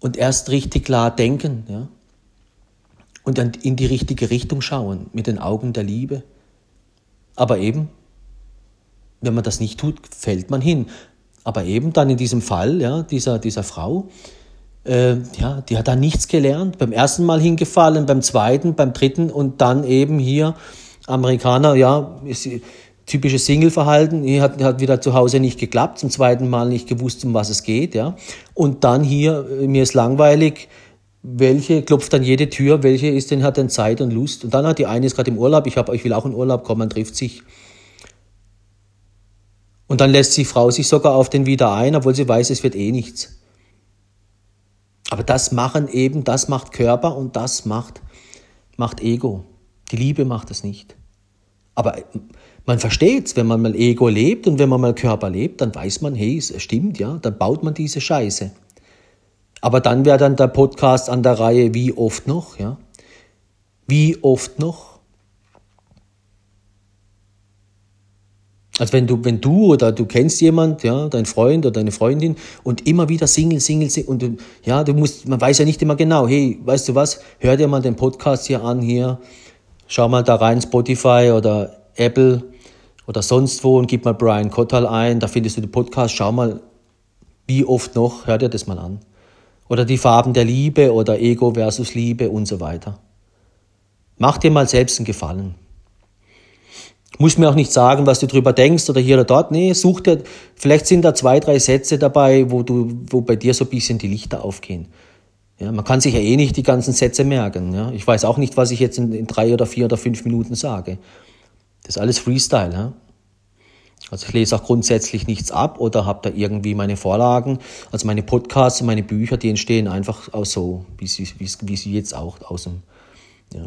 und erst richtig klar denken, ja? Und dann in die richtige Richtung schauen, mit den Augen der Liebe. Aber eben, wenn man das nicht tut, fällt man hin. Aber eben dann in diesem Fall, ja, dieser, dieser Frau, äh, ja, die hat da nichts gelernt. Beim ersten Mal hingefallen, beim zweiten, beim dritten und dann eben hier Amerikaner, ja, ist, typisches Single-Verhalten, hat, hat wieder zu Hause nicht geklappt, zum zweiten Mal nicht gewusst, um was es geht, ja. Und dann hier, äh, mir ist langweilig, welche klopft dann jede Tür, welche ist denn, hat denn Zeit und Lust. Und dann hat die eine ist gerade im Urlaub, ich, hab, ich will auch in Urlaub kommen, man trifft sich. Und dann lässt die Frau sich sogar auf den wieder ein, obwohl sie weiß, es wird eh nichts. Aber das machen eben, das macht Körper und das macht, macht Ego. Die Liebe macht es nicht. Aber Man versteht's, wenn man mal Ego lebt und wenn man mal Körper lebt, dann weiß man, hey, es stimmt, ja, dann baut man diese Scheiße. Aber dann wäre dann der Podcast an der Reihe, wie oft noch, ja? Wie oft noch? Also wenn du, wenn du oder du kennst jemand, ja, dein Freund oder deine Freundin und immer wieder Single, Single, Single und ja, du musst, man weiß ja nicht immer genau, hey, weißt du was, hör dir mal den Podcast hier an, hier, schau mal da rein, Spotify oder Apple oder sonst wo und gib mal Brian Kottal ein, da findest du den Podcast, schau mal, wie oft noch, hör dir das mal an. Oder die Farben der Liebe oder Ego versus Liebe und so weiter. Mach dir mal selbst einen Gefallen. Muss mir auch nicht sagen, was du drüber denkst oder hier oder dort. Nee, such dir, vielleicht sind da zwei, drei Sätze dabei, wo du, wo bei dir so ein bisschen die Lichter aufgehen. Ja, man kann sich ja eh nicht die ganzen Sätze merken. Ja. Ich weiß auch nicht, was ich jetzt in, in drei oder vier oder fünf Minuten sage. Das ist alles Freestyle. Ja. Also ich lese auch grundsätzlich nichts ab oder habe da irgendwie meine Vorlagen. Also meine Podcasts und meine Bücher, die entstehen einfach auch so, wie sie, wie, wie sie jetzt auch aus dem. Ja.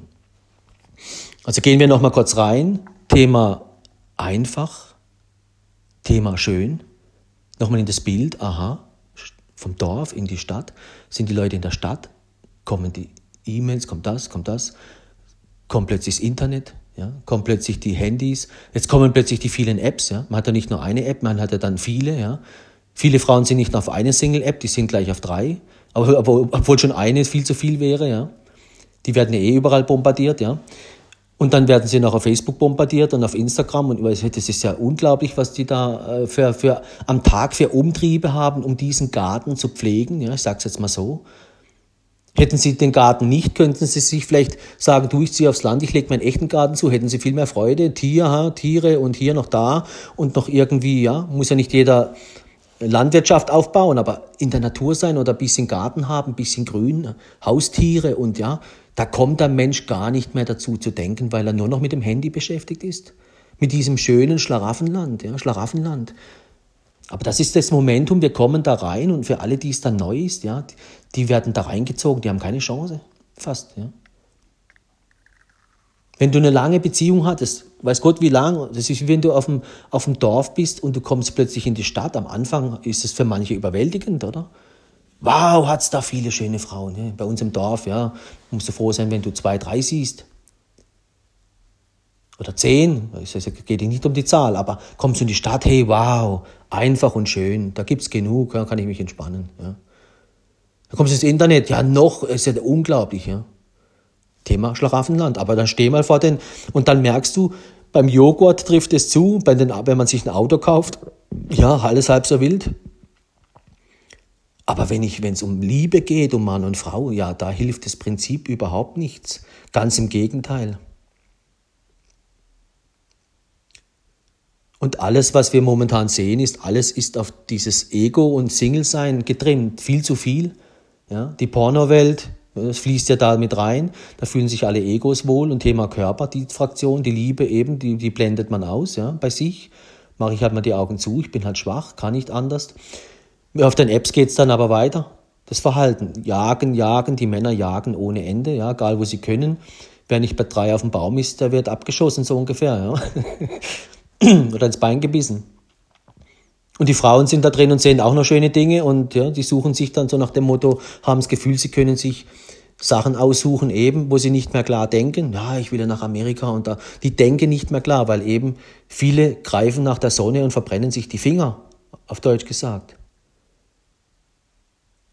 Also gehen wir nochmal kurz rein. Thema einfach, Thema schön. Nochmal in das Bild, aha, vom Dorf in die Stadt. Sind die Leute in der Stadt? Kommen die E-Mails, kommt das, kommt das? Kommt plötzlich das Internet? Ja, kommen plötzlich die Handys, jetzt kommen plötzlich die vielen Apps. Ja. Man hat ja nicht nur eine App, man hat ja dann viele. Ja. Viele Frauen sind nicht nur auf eine Single-App, die sind gleich auf drei. Aber, obwohl schon eine viel zu viel wäre. Ja. Die werden ja eh überall bombardiert. Ja. Und dann werden sie noch auf Facebook bombardiert und auf Instagram. Und das ist ja unglaublich, was die da äh, für, für, am Tag für Umtriebe haben, um diesen Garten zu pflegen. Ja, ich sage es jetzt mal so. Hätten Sie den Garten nicht, könnten Sie sich vielleicht sagen, du, ich ziehe aufs Land, ich lege meinen echten Garten zu, hätten Sie viel mehr Freude, Tier, Tiere und hier noch da und noch irgendwie, ja, muss ja nicht jeder Landwirtschaft aufbauen, aber in der Natur sein oder ein bisschen Garten haben, ein bisschen Grün, Haustiere und ja, da kommt der Mensch gar nicht mehr dazu zu denken, weil er nur noch mit dem Handy beschäftigt ist. Mit diesem schönen Schlaraffenland, ja, Schlaraffenland. Aber das ist das Momentum, wir kommen da rein und für alle, die es dann neu ist, ja, die werden da reingezogen, die haben keine Chance. Fast, ja. Wenn du eine lange Beziehung hattest, weiß Gott wie lang, das ist wie wenn du auf dem, auf dem Dorf bist und du kommst plötzlich in die Stadt. Am Anfang ist es für manche überwältigend, oder? Wow, hat's da viele schöne Frauen. Ne? Bei uns im Dorf, ja, musst du froh sein, wenn du zwei, drei siehst oder zehn, es geht nicht um die Zahl, aber kommst du in die Stadt, hey, wow, einfach und schön, da gibt's genug, ja, kann ich mich entspannen. Ja. Dann kommst du ins Internet, ja, noch, ist ja unglaublich, ja. Thema Schlaraffenland, aber dann steh mal vor den, und dann merkst du, beim Joghurt trifft es zu, bei den, wenn man sich ein Auto kauft, ja, alles halb so wild. Aber wenn es um Liebe geht, um Mann und Frau, ja, da hilft das Prinzip überhaupt nichts. Ganz im Gegenteil. Und alles, was wir momentan sehen, ist, alles ist auf dieses Ego und Single-Sein getrimmt. Viel zu viel. Ja, die Pornowelt, das fließt ja da mit rein. Da fühlen sich alle Egos wohl. Und Thema Körper, die Fraktion, die Liebe eben, die, die blendet man aus, ja, bei sich. Mache ich halt mal die Augen zu. Ich bin halt schwach, kann nicht anders. Auf den Apps geht's dann aber weiter. Das Verhalten. Jagen, jagen, die Männer jagen ohne Ende, ja, egal wo sie können. Wer nicht bei drei auf dem Baum ist, der wird abgeschossen, so ungefähr, ja. (laughs) (clears throat) oder ins Bein gebissen. Und die Frauen sind da drin und sehen auch noch schöne Dinge und ja, die suchen sich dann so nach dem Motto, haben das Gefühl, sie können sich Sachen aussuchen, eben, wo sie nicht mehr klar denken. Ja, ich will ja nach Amerika und da, die denken nicht mehr klar, weil eben viele greifen nach der Sonne und verbrennen sich die Finger, auf Deutsch gesagt.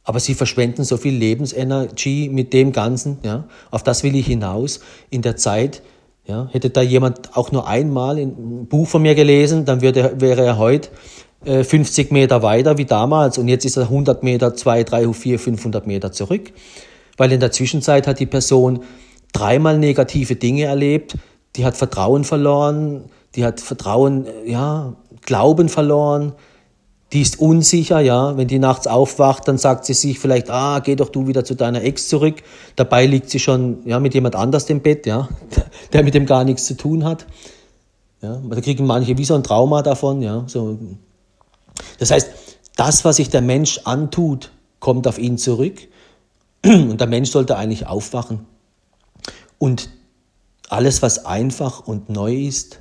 Aber sie verschwenden so viel Lebensenergie mit dem Ganzen, ja, auf das will ich hinaus, in der Zeit, ja, hätte da jemand auch nur einmal ein Buch von mir gelesen, dann würde, wäre er heute äh, 50 Meter weiter wie damals. Und jetzt ist er 100 Meter, 2, 3, 4, 500 Meter zurück. Weil in der Zwischenzeit hat die Person dreimal negative Dinge erlebt, die hat Vertrauen verloren, die hat Vertrauen, äh, ja, Glauben verloren, die ist unsicher, ja. Wenn die nachts aufwacht, dann sagt sie sich vielleicht, ah, geh doch du wieder zu deiner Ex zurück. Dabei liegt sie schon, ja, mit jemand anders im Bett, ja, (laughs) der mit dem gar nichts zu tun hat. Ja, da kriegen manche wie so ein Trauma davon, ja. So. Das heißt, das, was sich der Mensch antut, kommt auf ihn zurück. (clears throat) Und der Mensch sollte eigentlich aufwachen. Und alles, was einfach und neu ist,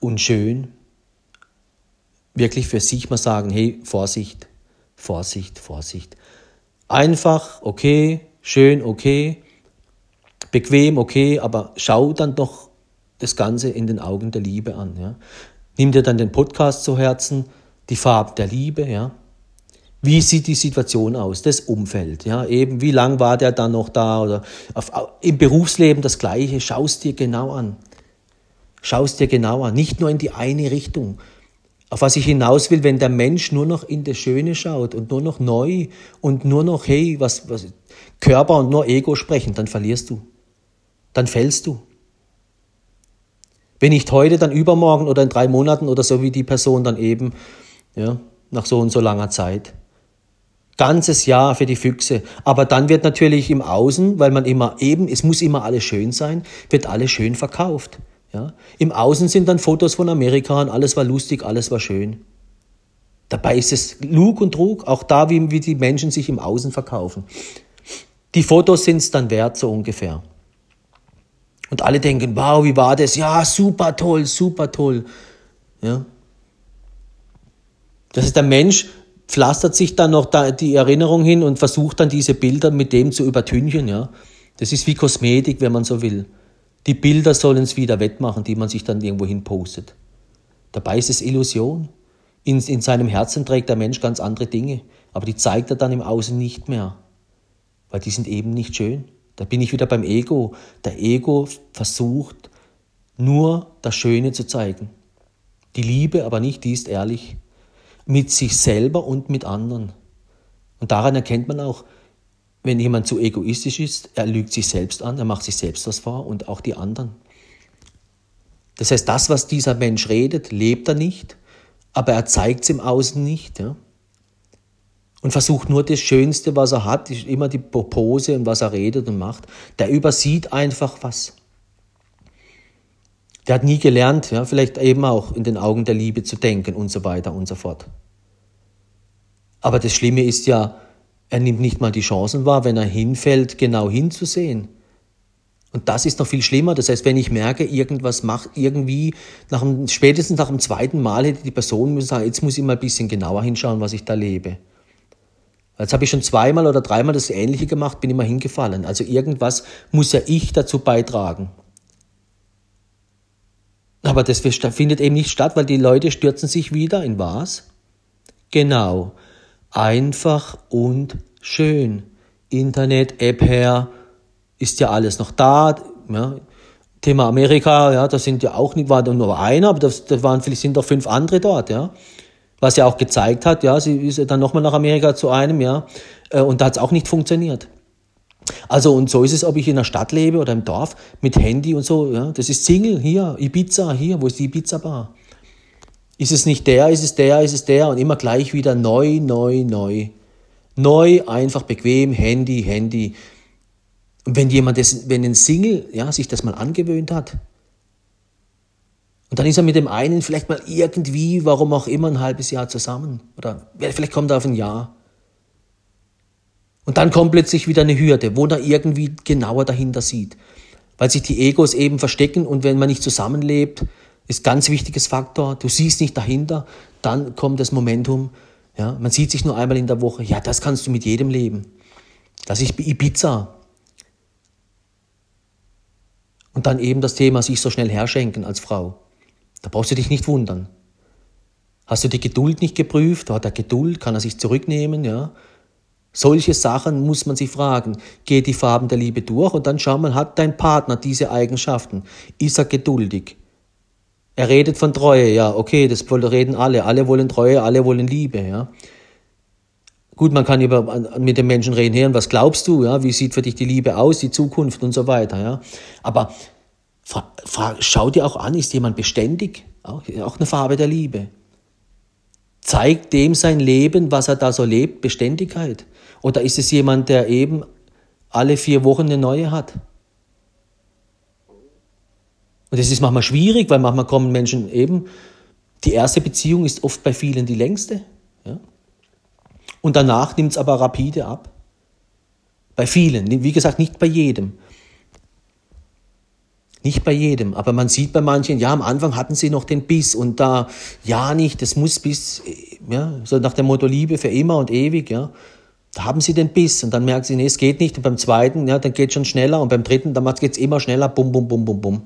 und schön, wirklich für sich mal sagen, hey, Vorsicht, Vorsicht, Vorsicht. Einfach, okay, schön, okay, bequem, okay, aber schau dann doch das Ganze in den Augen der Liebe an. Ja. Nimm dir dann den Podcast zu Herzen, die Farben der Liebe, ja. Wie sieht die Situation aus, das Umfeld, ja, eben, wie lang war der dann noch da oder auf, im Berufsleben das Gleiche, schau es dir genau an. Schau es dir genau an, nicht nur in die eine Richtung. Auf was ich hinaus will, wenn der Mensch nur noch in das Schöne schaut und nur noch neu und nur noch, hey, was, was Körper und nur Ego sprechen, dann verlierst du. Dann fällst du. Wenn nicht heute, dann übermorgen oder in drei Monaten oder so wie die Person dann eben, ja, nach so und so langer Zeit. Ganzes Jahr für die Füchse. Aber dann wird natürlich im Außen, weil man immer eben, es muss immer alles schön sein, wird alles schön verkauft. Ja? Im Außen sind dann Fotos von Amerika und alles war lustig, alles war schön. Dabei ist es Lug und Trug, auch da, wie, wie die Menschen sich im Außen verkaufen. Die Fotos sind es dann wert, so ungefähr. Und alle denken, wow, wie war das? Ja, super toll, super toll. Ja. Das ist der Mensch, pflastert sich dann noch die Erinnerung hin und versucht dann diese Bilder mit dem zu übertünchen. Ja. Das ist wie Kosmetik, wenn man so will. Die Bilder sollen es wieder wettmachen, die man sich dann irgendwo hin postet. Dabei ist es Illusion. In, in seinem Herzen trägt der Mensch ganz andere Dinge, aber die zeigt er dann im Außen nicht mehr, weil die sind eben nicht schön. Da bin ich wieder beim Ego. Der Ego versucht nur das Schöne zu zeigen. Die Liebe aber nicht, die ist ehrlich. Mit sich selber und mit anderen. Und daran erkennt man auch, wenn jemand zu egoistisch ist, er lügt sich selbst an, er macht sich selbst was vor und auch die anderen. Das heißt, das, was dieser Mensch redet, lebt er nicht, aber er zeigt es im Außen nicht. Ja? und versucht nur das Schönste, was er hat, immer die Pose und was er redet und macht. Der übersieht einfach was. Der hat nie gelernt, ja, vielleicht eben auch in den Augen der Liebe zu denken und so weiter und so fort. Aber das Schlimme ist ja, er nimmt nicht mal die Chancen wahr, wenn er hinfällt, genau hinzusehen. Und das ist noch viel schlimmer. Das heißt, wenn ich merke, irgendwas macht irgendwie, nach dem, spätestens nach dem zweiten Mal hätte die Person müssen sagen, jetzt muss ich mal ein bisschen genauer hinschauen, was ich da lebe. Jetzt habe ich schon zweimal oder dreimal das Ähnliche gemacht, bin immer hingefallen. Also irgendwas muss ja ich dazu beitragen. Aber das findet eben nicht statt, weil die Leute stürzen sich wieder in was? Genau. Einfach und schön. Internet, App her, ist ja alles noch da. Ja. Thema Amerika, ja, da sind ja auch nicht, war nur einer, aber da waren vielleicht sind doch fünf andere dort, ja was ja auch gezeigt hat, ja, sie ist dann nochmal nach Amerika zu einem, ja, äh, und da hat es auch nicht funktioniert. Also und so ist es, ob ich in der Stadt lebe oder im Dorf mit Handy und so, ja, das ist Single hier, Ibiza hier, wo ist die Ibiza Bar? Ist es nicht der, ist es der, ist es der und immer gleich wieder neu, neu, neu. Neu, einfach bequem, Handy, Handy. Und wenn jemand das, wenn ein Single, ja, sich das mal angewöhnt hat, und dann ist er mit dem einen vielleicht mal irgendwie, warum auch immer, ein halbes Jahr zusammen. Oder vielleicht kommt er auf ein Jahr. Und dann kommt plötzlich wieder eine Hürde, wo er irgendwie genauer dahinter sieht. Weil sich die Egos eben verstecken und wenn man nicht zusammenlebt, ist ganz wichtiges Faktor. Du siehst nicht dahinter, dann kommt das Momentum. Ja, man sieht sich nur einmal in der Woche. Ja, das kannst du mit jedem leben. Das ist Ibiza. Und dann eben das Thema sich so schnell herschenken als Frau. Da brauchst du dich nicht wundern. Hast du die Geduld nicht geprüft? Hat er Geduld? Kann er sich zurücknehmen? Ja. Solche Sachen muss man sich fragen. Geht die Farben der Liebe durch und dann schau mal, hat dein Partner diese Eigenschaften? Ist er geduldig? Er redet von Treue, ja, okay, das reden alle. Alle wollen Treue, alle wollen Liebe, ja. Gut, man kann über, mit den Menschen reden, hören, was glaubst du, ja, wie sieht für dich die Liebe aus, die Zukunft und so weiter, ja. Aber schau dir auch an, ist jemand beständig? Auch, auch eine Farbe der Liebe. Zeigt dem sein Leben, was er da so lebt, Beständigkeit? Oder ist es jemand, der eben alle vier Wochen eine neue hat? Und das ist manchmal schwierig, weil manchmal kommen Menschen eben, die erste Beziehung ist oft bei vielen die längste. Ja? Und danach nimmt es aber rapide ab. Bei vielen, wie gesagt, nicht bei jedem. Nicht bei jedem, aber man sieht bei manchen, ja, am Anfang hatten sie noch den Biss und da, ja, nicht, das muss bis, ja, so nach dem Motto Liebe für immer und ewig, ja. Da haben sie den Biss und dann merken sie, nee, es geht nicht. Und beim zweiten, ja, dann geht es schon schneller und beim dritten, dann geht es immer schneller, bum, bum, bum, bum, bum.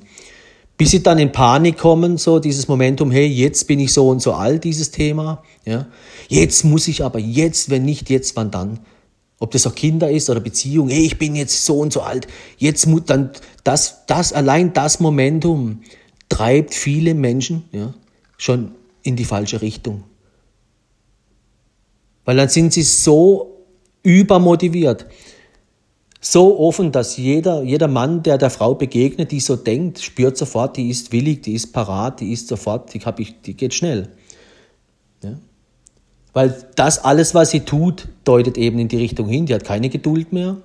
Bis sie dann in Panik kommen, so dieses Momentum, hey, jetzt bin ich so und so alt, dieses Thema, ja. Jetzt muss ich aber, jetzt, wenn nicht jetzt, wann dann? ob das auch Kinder ist oder Beziehung, hey, ich bin jetzt so und so alt, jetzt muss dann das, das allein das Momentum treibt viele Menschen ja, schon in die falsche Richtung. Weil dann sind sie so übermotiviert, so offen, dass jeder, jeder Mann, der der Frau begegnet, die so denkt, spürt sofort, die ist willig, die ist parat, die ist sofort, die, hab ich, die geht schnell. Ja? Weil das alles, was sie tut, deutet eben in die Richtung hin. Die hat keine Geduld mehr.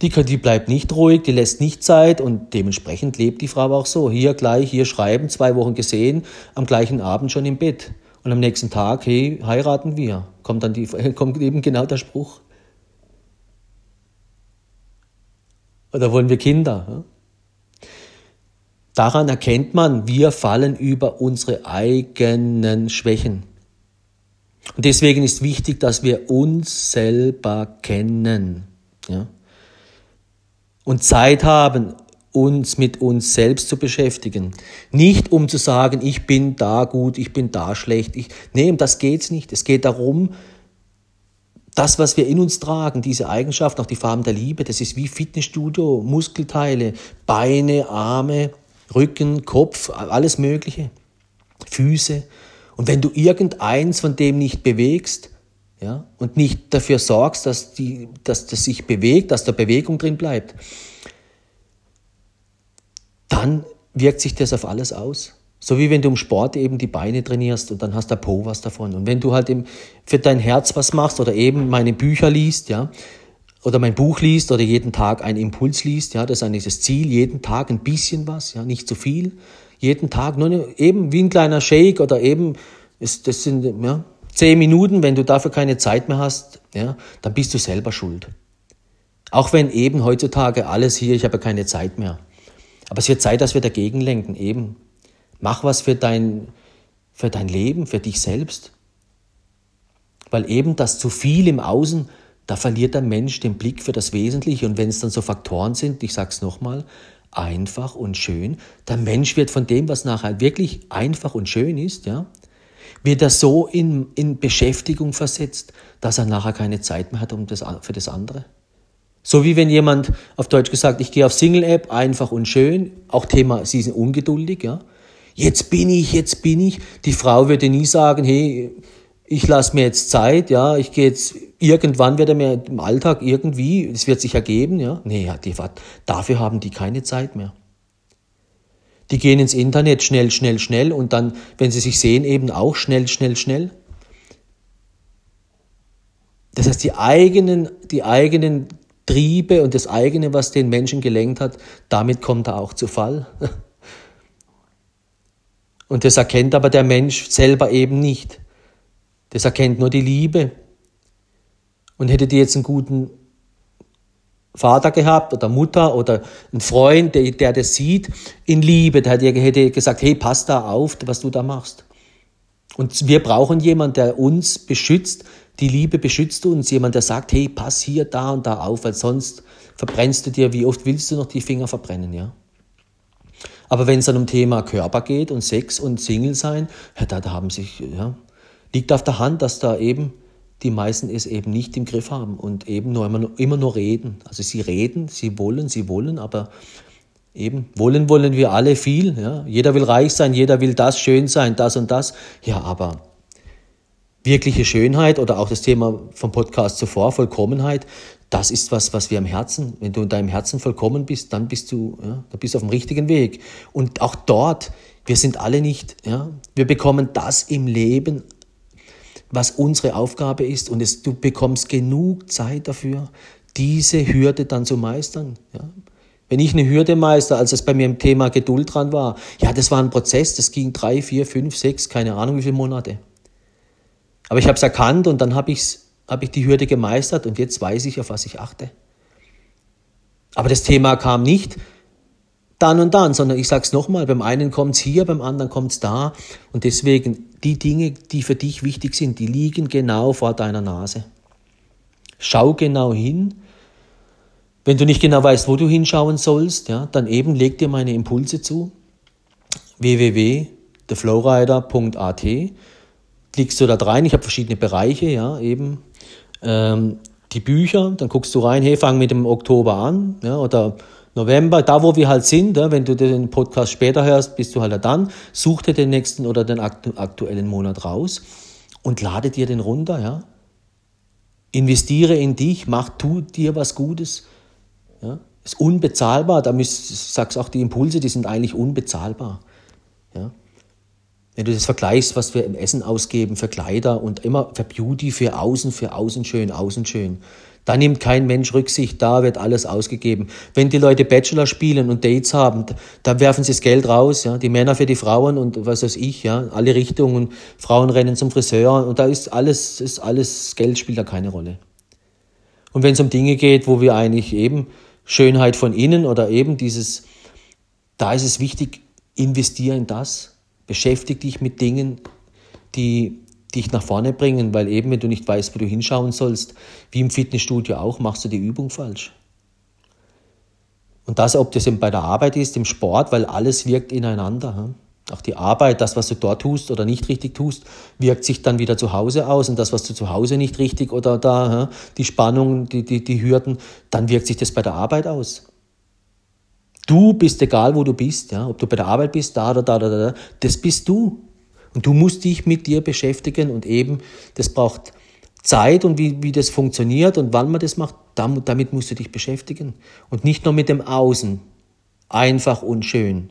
Die, die bleibt nicht ruhig, die lässt nicht Zeit und dementsprechend lebt die Frau auch so. Hier gleich, hier schreiben, zwei Wochen gesehen, am gleichen Abend schon im Bett. Und am nächsten Tag, hey, heiraten wir. Kommt dann die, (laughs) kommt eben genau der Spruch. Oder wollen wir Kinder? Daran erkennt man, wir fallen über unsere eigenen Schwächen. Und deswegen ist wichtig, dass wir uns selber kennen. Ja? Und Zeit haben, uns mit uns selbst zu beschäftigen. Nicht um zu sagen, ich bin da gut, ich bin da schlecht. Ich, nee, um das geht's nicht. Es geht darum, das, was wir in uns tragen, diese Eigenschaft, auch die Farben der Liebe, das ist wie Fitnessstudio, Muskelteile, Beine, Arme, Rücken, Kopf, alles Mögliche, Füße. Und wenn du irgendeins von dem nicht bewegst, ja, und nicht dafür sorgst, dass, die, dass das sich bewegt, dass da Bewegung drin bleibt, dann wirkt sich das auf alles aus. So wie wenn du im Sport eben die Beine trainierst und dann hast der Po was davon. Und wenn du halt eben für dein Herz was machst oder eben meine Bücher liest, ja, oder mein Buch liest oder jeden Tag einen Impuls liest, ja, das ist eigentlich das Ziel, jeden Tag ein bisschen was, ja, nicht zu viel, jeden Tag nur eben wie ein kleiner Shake oder eben, ist, das sind ja, zehn Minuten, wenn du dafür keine Zeit mehr hast, ja, dann bist du selber schuld. Auch wenn eben heutzutage alles hier, ich habe keine Zeit mehr. Aber es wird Zeit, dass wir dagegen lenken, eben. Mach was für dein, für dein Leben, für dich selbst. Weil eben das zu viel im Außen, da verliert der Mensch den Blick für das Wesentliche. Und wenn es dann so Faktoren sind, ich sage es nochmal, einfach und schön. Der Mensch wird von dem, was nachher wirklich einfach und schön ist, ja, wird er so in, in Beschäftigung versetzt, dass er nachher keine Zeit mehr hat um das, für das andere. So wie wenn jemand, auf Deutsch gesagt, ich gehe auf Single-App, einfach und schön, auch Thema, sie sind ungeduldig, ja. Jetzt bin ich, jetzt bin ich. Die Frau würde nie sagen, hey, ich lasse mir jetzt Zeit, ja, ich gehe jetzt, irgendwann wird er mir im Alltag irgendwie, es wird sich ergeben, ja. Nee, ja, die, dafür haben die keine Zeit mehr. Die gehen ins Internet schnell, schnell, schnell und dann, wenn sie sich sehen, eben auch schnell, schnell, schnell. Das heißt, die eigenen, die eigenen Triebe und das eigene, was den Menschen gelenkt hat, damit kommt er auch zu Fall. (laughs) Und das erkennt aber der Mensch selber eben nicht. Das erkennt nur die Liebe. Und hätte die jetzt einen guten Vater gehabt oder Mutter oder einen Freund, der, der das sieht, in Liebe, der hätte gesagt, hey, pass da auf, was du da machst. Und wir brauchen jemanden, der uns beschützt. Die Liebe beschützt uns. Jemand, der sagt, hey, pass hier, da und da auf, weil sonst verbrennst du dir, wie oft willst du noch die Finger verbrennen, ja? Aber wenn es dann um Thema Körper geht und Sex und Single sein, ja, da, da haben sich, ja, liegt auf der Hand, dass da eben die meisten es eben nicht im Griff haben und eben nur immer, immer nur reden. Also sie reden, sie wollen, sie wollen, aber eben wollen wollen wir alle viel. Ja? Jeder will reich sein, jeder will das schön sein, das und das. Ja, aber wirkliche Schönheit oder auch das Thema vom Podcast zuvor, Vollkommenheit, das ist was, was wir am Herzen, wenn du in deinem Herzen vollkommen bist, dann bist du, ja, dann bist du auf dem richtigen Weg. Und auch dort, wir sind alle nicht, ja, wir bekommen das im Leben was unsere Aufgabe ist und es, du bekommst genug Zeit dafür, diese Hürde dann zu meistern. Ja. Wenn ich eine Hürde meister, als es bei mir im Thema Geduld dran war, ja, das war ein Prozess, das ging drei, vier, fünf, sechs, keine Ahnung wie viele Monate. Aber ich habe es erkannt und dann habe hab ich die Hürde gemeistert und jetzt weiß ich, auf was ich achte. Aber das Thema kam nicht dann und dann, sondern ich sag's nochmal, beim einen kommt's hier, beim anderen kommt's da. Und deswegen, die Dinge, die für dich wichtig sind, die liegen genau vor deiner Nase. Schau genau hin. Wenn du nicht genau weißt, wo du hinschauen sollst, ja, dann eben leg dir meine Impulse zu. www.theflowrider.at Klickst du da rein, ich habe verschiedene Bereiche, ja, eben ähm, die Bücher, dann guckst du rein, hey, fang mit dem Oktober an, ja, oder November, da wo wir halt sind, ja, wenn du den Podcast später hörst, bist du halt da dann, such dir den nächsten oder den aktuellen Monat raus und lade dir den runter, ja. Investiere in dich, mach tu dir was Gutes. Ja. Ist unbezahlbar, da müsst, sagst auch die Impulse, die sind eigentlich unbezahlbar. Ja. Wenn du das vergleichst, was wir im Essen ausgeben für Kleider und immer für Beauty, für außen, für außen schön, außen schön. Da nimmt kein Mensch Rücksicht, da wird alles ausgegeben. Wenn die Leute Bachelor spielen und Dates haben, da werfen sie das Geld raus, ja, die Männer für die Frauen und was weiß ich, ja, alle Richtungen, Frauen rennen zum Friseur und da ist alles, ist alles, Geld spielt da keine Rolle. Und wenn es um Dinge geht, wo wir eigentlich eben Schönheit von innen oder eben dieses, da ist es wichtig, investiere in das, beschäftige dich mit Dingen, die dich nach vorne bringen, weil eben, wenn du nicht weißt, wo du hinschauen sollst, wie im Fitnessstudio auch, machst du die Übung falsch. Und das, ob das eben bei der Arbeit ist, im Sport, weil alles wirkt ineinander. Auch die Arbeit, das, was du dort tust oder nicht richtig tust, wirkt sich dann wieder zu Hause aus. Und das, was du zu Hause nicht richtig oder da, die Spannung, die, die, die Hürden, dann wirkt sich das bei der Arbeit aus. Du bist egal, wo du bist, ja, ob du bei der Arbeit bist, da oder da oder da, das bist du. Und du musst dich mit dir beschäftigen und eben, das braucht Zeit und wie, wie das funktioniert und wann man das macht, damit musst du dich beschäftigen. Und nicht nur mit dem Außen, einfach und schön.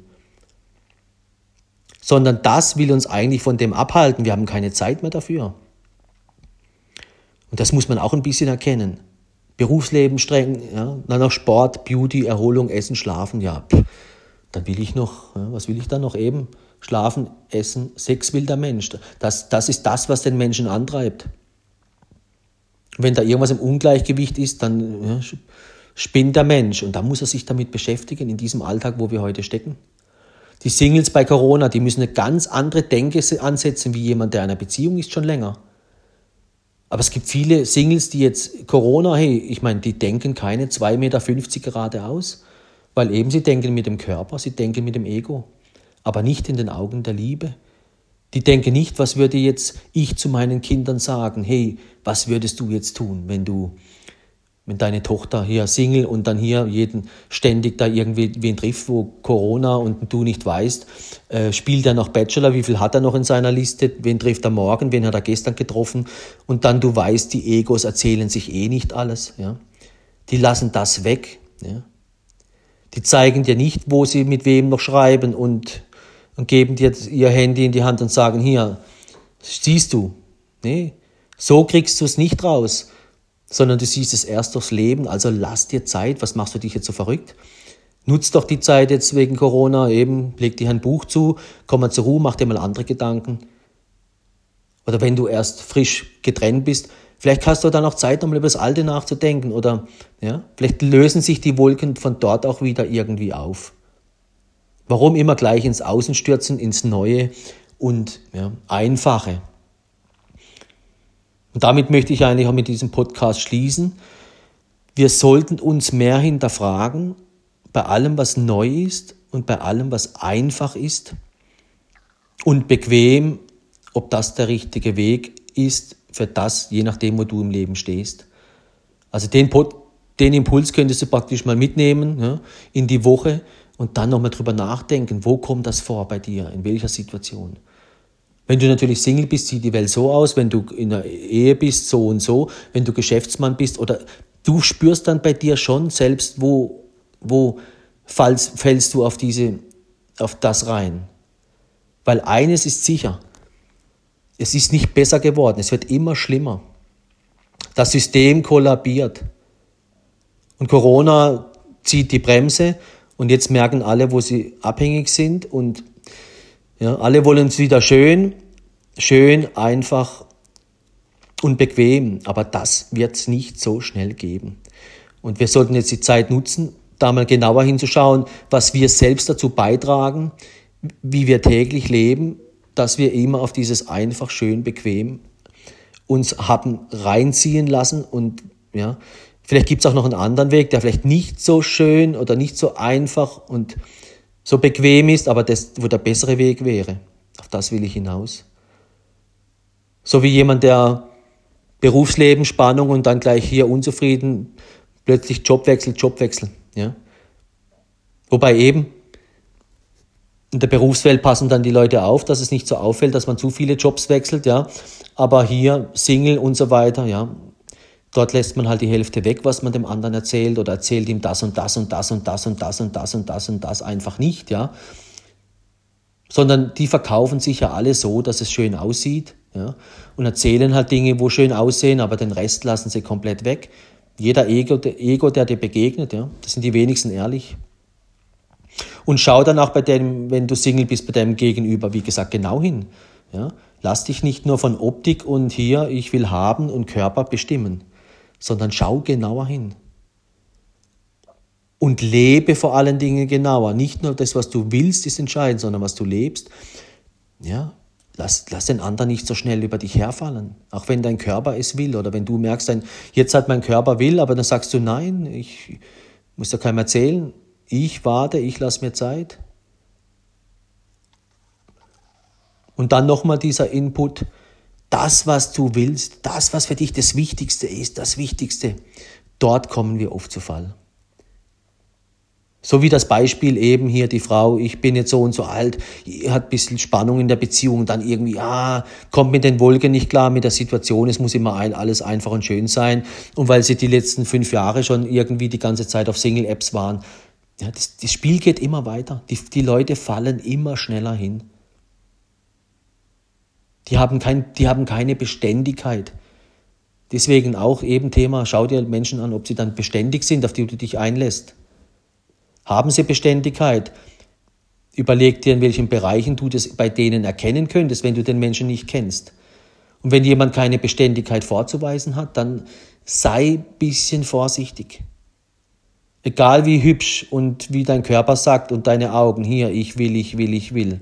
Sondern das will uns eigentlich von dem abhalten. Wir haben keine Zeit mehr dafür. Und das muss man auch ein bisschen erkennen. Berufsleben streng, ja, dann noch Sport, Beauty, Erholung, Essen, Schlafen, ja, pff, dann will ich noch, ja, was will ich dann noch eben? Schlafen, Essen, Sex will der Mensch. Das, das ist das, was den Menschen antreibt. Wenn da irgendwas im Ungleichgewicht ist, dann ja, spinnt der Mensch und da muss er sich damit beschäftigen in diesem Alltag, wo wir heute stecken. Die Singles bei Corona, die müssen eine ganz andere Denke ansetzen wie jemand, der in einer Beziehung ist schon länger. Aber es gibt viele Singles, die jetzt Corona, hey, ich meine, die denken keine 2,50 Meter geradeaus, weil eben sie denken mit dem Körper, sie denken mit dem Ego aber nicht in den Augen der Liebe. Die denken nicht, was würde jetzt ich zu meinen Kindern sagen? Hey, was würdest du jetzt tun, wenn du, wenn deine Tochter hier Single und dann hier jeden ständig da irgendwie wen trifft, wo Corona und du nicht weißt, äh, spielt er noch Bachelor, wie viel hat er noch in seiner Liste, wen trifft er morgen, wen hat er gestern getroffen und dann du weißt, die Egos erzählen sich eh nicht alles, ja. Die lassen das weg, ja. Die zeigen dir nicht, wo sie mit wem noch schreiben und und geben dir ihr Handy in die Hand und sagen, hier, siehst du. Nee, so kriegst du es nicht raus, sondern du siehst es erst durchs Leben. Also lass dir Zeit. Was machst du dich jetzt so verrückt? Nutz doch die Zeit jetzt wegen Corona eben, leg dir ein Buch zu, komm mal zur Ruhe, mach dir mal andere Gedanken. Oder wenn du erst frisch getrennt bist, vielleicht hast du dann auch Zeit, nochmal über das Alte nachzudenken. Oder ja, vielleicht lösen sich die Wolken von dort auch wieder irgendwie auf. Warum immer gleich ins Außen stürzen, ins Neue und ja, Einfache? Und damit möchte ich eigentlich auch mit diesem Podcast schließen. Wir sollten uns mehr hinterfragen bei allem, was neu ist und bei allem, was einfach ist und bequem, ob das der richtige Weg ist für das, je nachdem, wo du im Leben stehst. Also den, den Impuls könntest du praktisch mal mitnehmen ja, in die Woche und dann nochmal drüber nachdenken, wo kommt das vor bei dir, in welcher Situation. Wenn du natürlich Single bist, sieht die Welt so aus, wenn du in einer Ehe bist, so und so, wenn du Geschäftsmann bist oder du spürst dann bei dir schon selbst, wo, wo fallst, fällst du auf, diese, auf das rein. Weil eines ist sicher, es ist nicht besser geworden, es wird immer schlimmer. Das System kollabiert. Und Corona zieht die Bremse und jetzt merken alle, wo sie abhängig sind und ja, alle wollen es wieder schön, schön, einfach und bequem. Aber das wird es nicht so schnell geben. Und wir sollten jetzt die Zeit nutzen, da mal genauer hinzuschauen, was wir selbst dazu beitragen, wie wir täglich leben, dass wir immer auf dieses einfach, schön, bequem uns haben reinziehen lassen und ja, vielleicht gibt es auch noch einen anderen Weg, der vielleicht nicht so schön oder nicht so einfach und so bequem ist, aber das, wo der bessere Weg wäre. Auf das will ich hinaus. So wie jemand, der Berufsleben, Spannung und dann gleich hier unzufrieden, plötzlich Jobwechsel, Jobwechsel. Ja? Wobei eben in der Berufswelt passen dann die Leute auf, dass es nicht so auffällt, dass man zu viele Jobs wechselt, ja. Aber hier Single und so weiter, ja. Dort lässt man halt die Hälfte weg, was man dem anderen erzählt oder erzählt ihm das und das und das und das und das und das und das und das einfach nicht, ja. Sondern die verkaufen sich ja alle so, dass es schön aussieht, ja. Und erzählen halt Dinge, wo schön aussehen, aber den Rest lassen sie komplett weg. Jeder Ego, der, Ego, der dir begegnet, ja, das sind die wenigsten ehrlich. Und schau dann auch bei dem, wenn du Single bist, bei deinem Gegenüber, wie gesagt, genau hin. Ja? Lass dich nicht nur von Optik und hier, ich will haben und Körper bestimmen, sondern schau genauer hin. Und lebe vor allen Dingen genauer. Nicht nur das, was du willst, ist entscheidend, sondern was du lebst. Ja, lass, lass den anderen nicht so schnell über dich herfallen. Auch wenn dein Körper es will oder wenn du merkst, dein, jetzt hat mein Körper will, aber dann sagst du, nein, ich muss ja keinem erzählen, ich warte, ich lasse mir Zeit. Und dann nochmal dieser Input, das, was du willst, das, was für dich das Wichtigste ist, das Wichtigste, dort kommen wir oft zu Fall. So wie das Beispiel eben hier, die Frau, ich bin jetzt so und so alt, hat ein bisschen Spannung in der Beziehung, dann irgendwie, ah, kommt mit den Wolken nicht klar, mit der Situation, es muss immer alles einfach und schön sein. Und weil sie die letzten fünf Jahre schon irgendwie die ganze Zeit auf Single-Apps waren, ja, das, das Spiel geht immer weiter. Die, die Leute fallen immer schneller hin. Die haben, kein, die haben keine Beständigkeit. Deswegen auch eben Thema, schau dir Menschen an, ob sie dann beständig sind, auf die du dich einlässt. Haben sie Beständigkeit? Überleg dir, in welchen Bereichen du das bei denen erkennen könntest, wenn du den Menschen nicht kennst. Und wenn jemand keine Beständigkeit vorzuweisen hat, dann sei ein bisschen vorsichtig. Egal wie hübsch und wie dein Körper sagt und deine Augen, hier, ich will, ich will, ich will.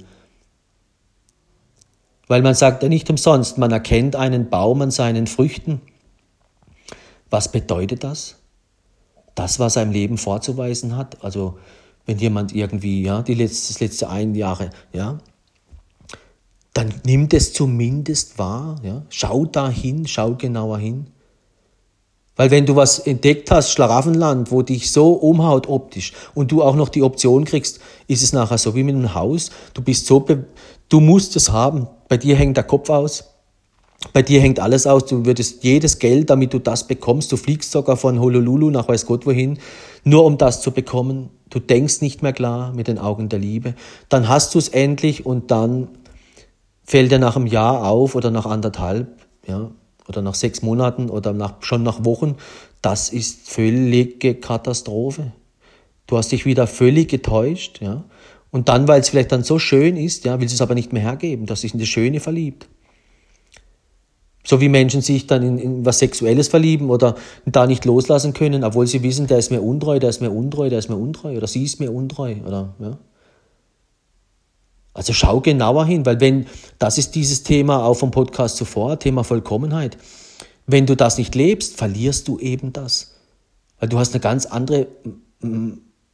Weil man sagt ja nicht umsonst, man erkennt einen Baum an seinen Früchten. Was bedeutet das? Das, was er im Leben vorzuweisen hat. Also wenn jemand irgendwie, ja, die letzte, das letzte ein Jahre, ja, dann nimmt es zumindest wahr, ja, schau da hin, schau genauer hin. Weil wenn du was entdeckt hast, Schlaraffenland, wo dich so umhaut optisch und du auch noch die Option kriegst, ist es nachher so wie mit einem Haus. Du bist so, du musst es haben. Bei dir hängt der Kopf aus. Bei dir hängt alles aus. Du würdest jedes Geld, damit du das bekommst. Du fliegst sogar von Honolulu nach weiß Gott wohin, nur um das zu bekommen. Du denkst nicht mehr klar mit den Augen der Liebe. Dann hast du es endlich und dann fällt dir nach einem Jahr auf oder nach anderthalb, ja, oder nach sechs Monaten oder nach, schon nach Wochen, das ist völlige Katastrophe. Du hast dich wieder völlig getäuscht, ja. Und dann, weil es vielleicht dann so schön ist, ja, willst du es aber nicht mehr hergeben, dass sich in das Schöne verliebt. So wie Menschen sich dann in, in, was Sexuelles verlieben oder da nicht loslassen können, obwohl sie wissen, der ist mir untreu, der ist mir untreu, der ist mir untreu oder sie ist mir untreu. Oder, ja. Also schau genauer hin, weil wenn, das ist dieses Thema auch vom Podcast zuvor, Thema Vollkommenheit. Wenn du das nicht lebst, verlierst du eben das. Weil du hast eine ganz andere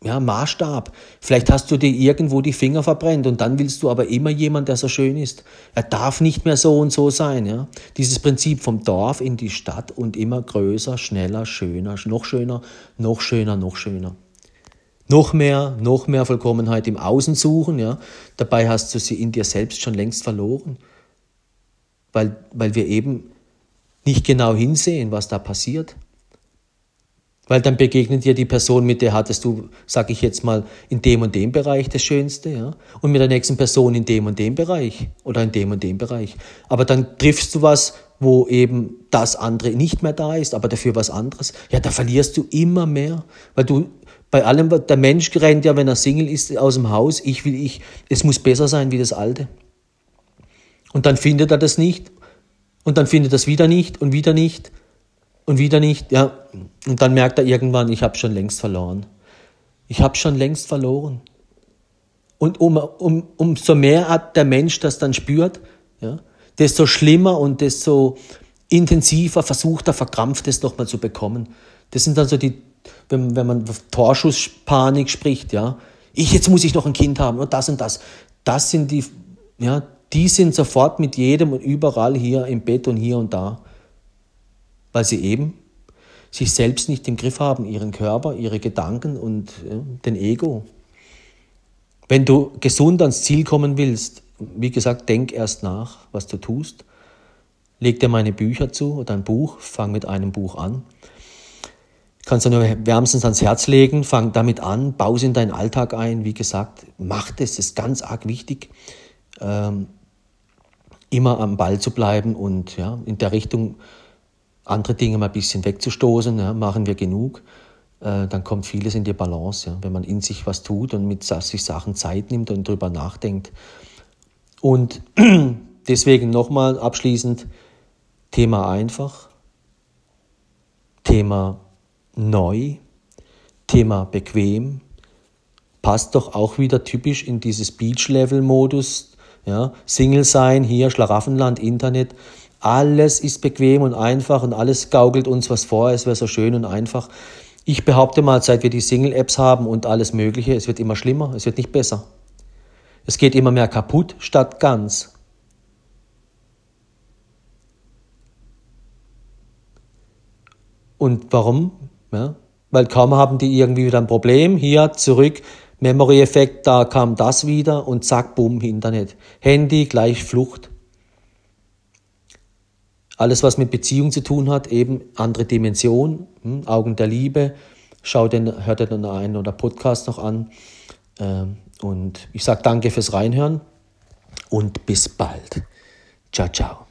ja, Maßstab. Vielleicht hast du dir irgendwo die Finger verbrennt und dann willst du aber immer jemand, der so schön ist. Er darf nicht mehr so und so sein. Ja? Dieses Prinzip vom Dorf in die Stadt und immer größer, schneller, schöner, noch schöner, noch schöner, noch schöner noch mehr, noch mehr Vollkommenheit im Außen suchen, ja. Dabei hast du sie in dir selbst schon längst verloren. Weil, weil wir eben nicht genau hinsehen, was da passiert. Weil dann begegnet dir die Person, mit der hattest du, sag ich jetzt mal, in dem und dem Bereich das Schönste, ja. Und mit der nächsten Person in dem und dem Bereich oder in dem und dem Bereich. Aber dann triffst du was, wo eben das andere nicht mehr da ist, aber dafür was anderes. Ja, da verlierst du immer mehr, weil du bei allem, der Mensch rennt ja, wenn er Single ist, aus dem Haus, ich will ich, es muss besser sein wie das Alte. Und dann findet er das nicht. Und dann findet er es wieder nicht und wieder nicht und wieder nicht. Ja. Und dann merkt er irgendwann, ich habe schon längst verloren. Ich habe schon längst verloren. Und um, um, umso mehr der Mensch das dann spürt, ja, desto schlimmer und desto intensiver versucht er verkrampft es nochmal zu bekommen. Das sind dann so die, wenn, wenn man Torschusspanik spricht, ja, ich, jetzt muss ich noch ein Kind haben und das und das. Das sind die, ja, die sind sofort mit jedem und überall hier im Bett und hier und da, weil sie eben sich selbst nicht im Griff haben, ihren Körper, ihre Gedanken und ja, den Ego. Wenn du gesund ans Ziel kommen willst, wie gesagt, denk erst nach, was du tust. Leg dir meine Bücher zu oder ein Buch, fang mit einem Buch an. Kannst du nur wärmstens ans Herz legen, fang damit an, baue es in deinen Alltag ein. Wie gesagt, mach das, ist ganz arg wichtig, ähm, immer am Ball zu bleiben und ja, in der Richtung andere Dinge mal ein bisschen wegzustoßen, ja, machen wir genug. Äh, dann kommt vieles in die Balance, ja, wenn man in sich was tut und mit sich Sachen Zeit nimmt und drüber nachdenkt. Und (clears throat) deswegen nochmal abschließend, Thema einfach, Thema neu, Thema bequem, passt doch auch wieder typisch in dieses Beach-Level-Modus. Ja, Single sein, hier Schlaraffenland, Internet, alles ist bequem und einfach und alles gaukelt uns was vor, es wäre so schön und einfach. Ich behaupte mal, seit wir die Single-Apps haben und alles Mögliche, es wird immer schlimmer, es wird nicht besser. Es geht immer mehr kaputt statt ganz. Und warum? Ja, weil kaum haben die irgendwie wieder ein Problem, hier zurück, Memory-Effekt, da kam das wieder und zack, bumm, Internet. Handy gleich Flucht. Alles, was mit Beziehung zu tun hat, eben andere Dimension, hm, Augen der Liebe. Schau den, hört den einen oder Podcast noch an. Ähm, und ich sage danke fürs Reinhören und bis bald. Ciao, ciao.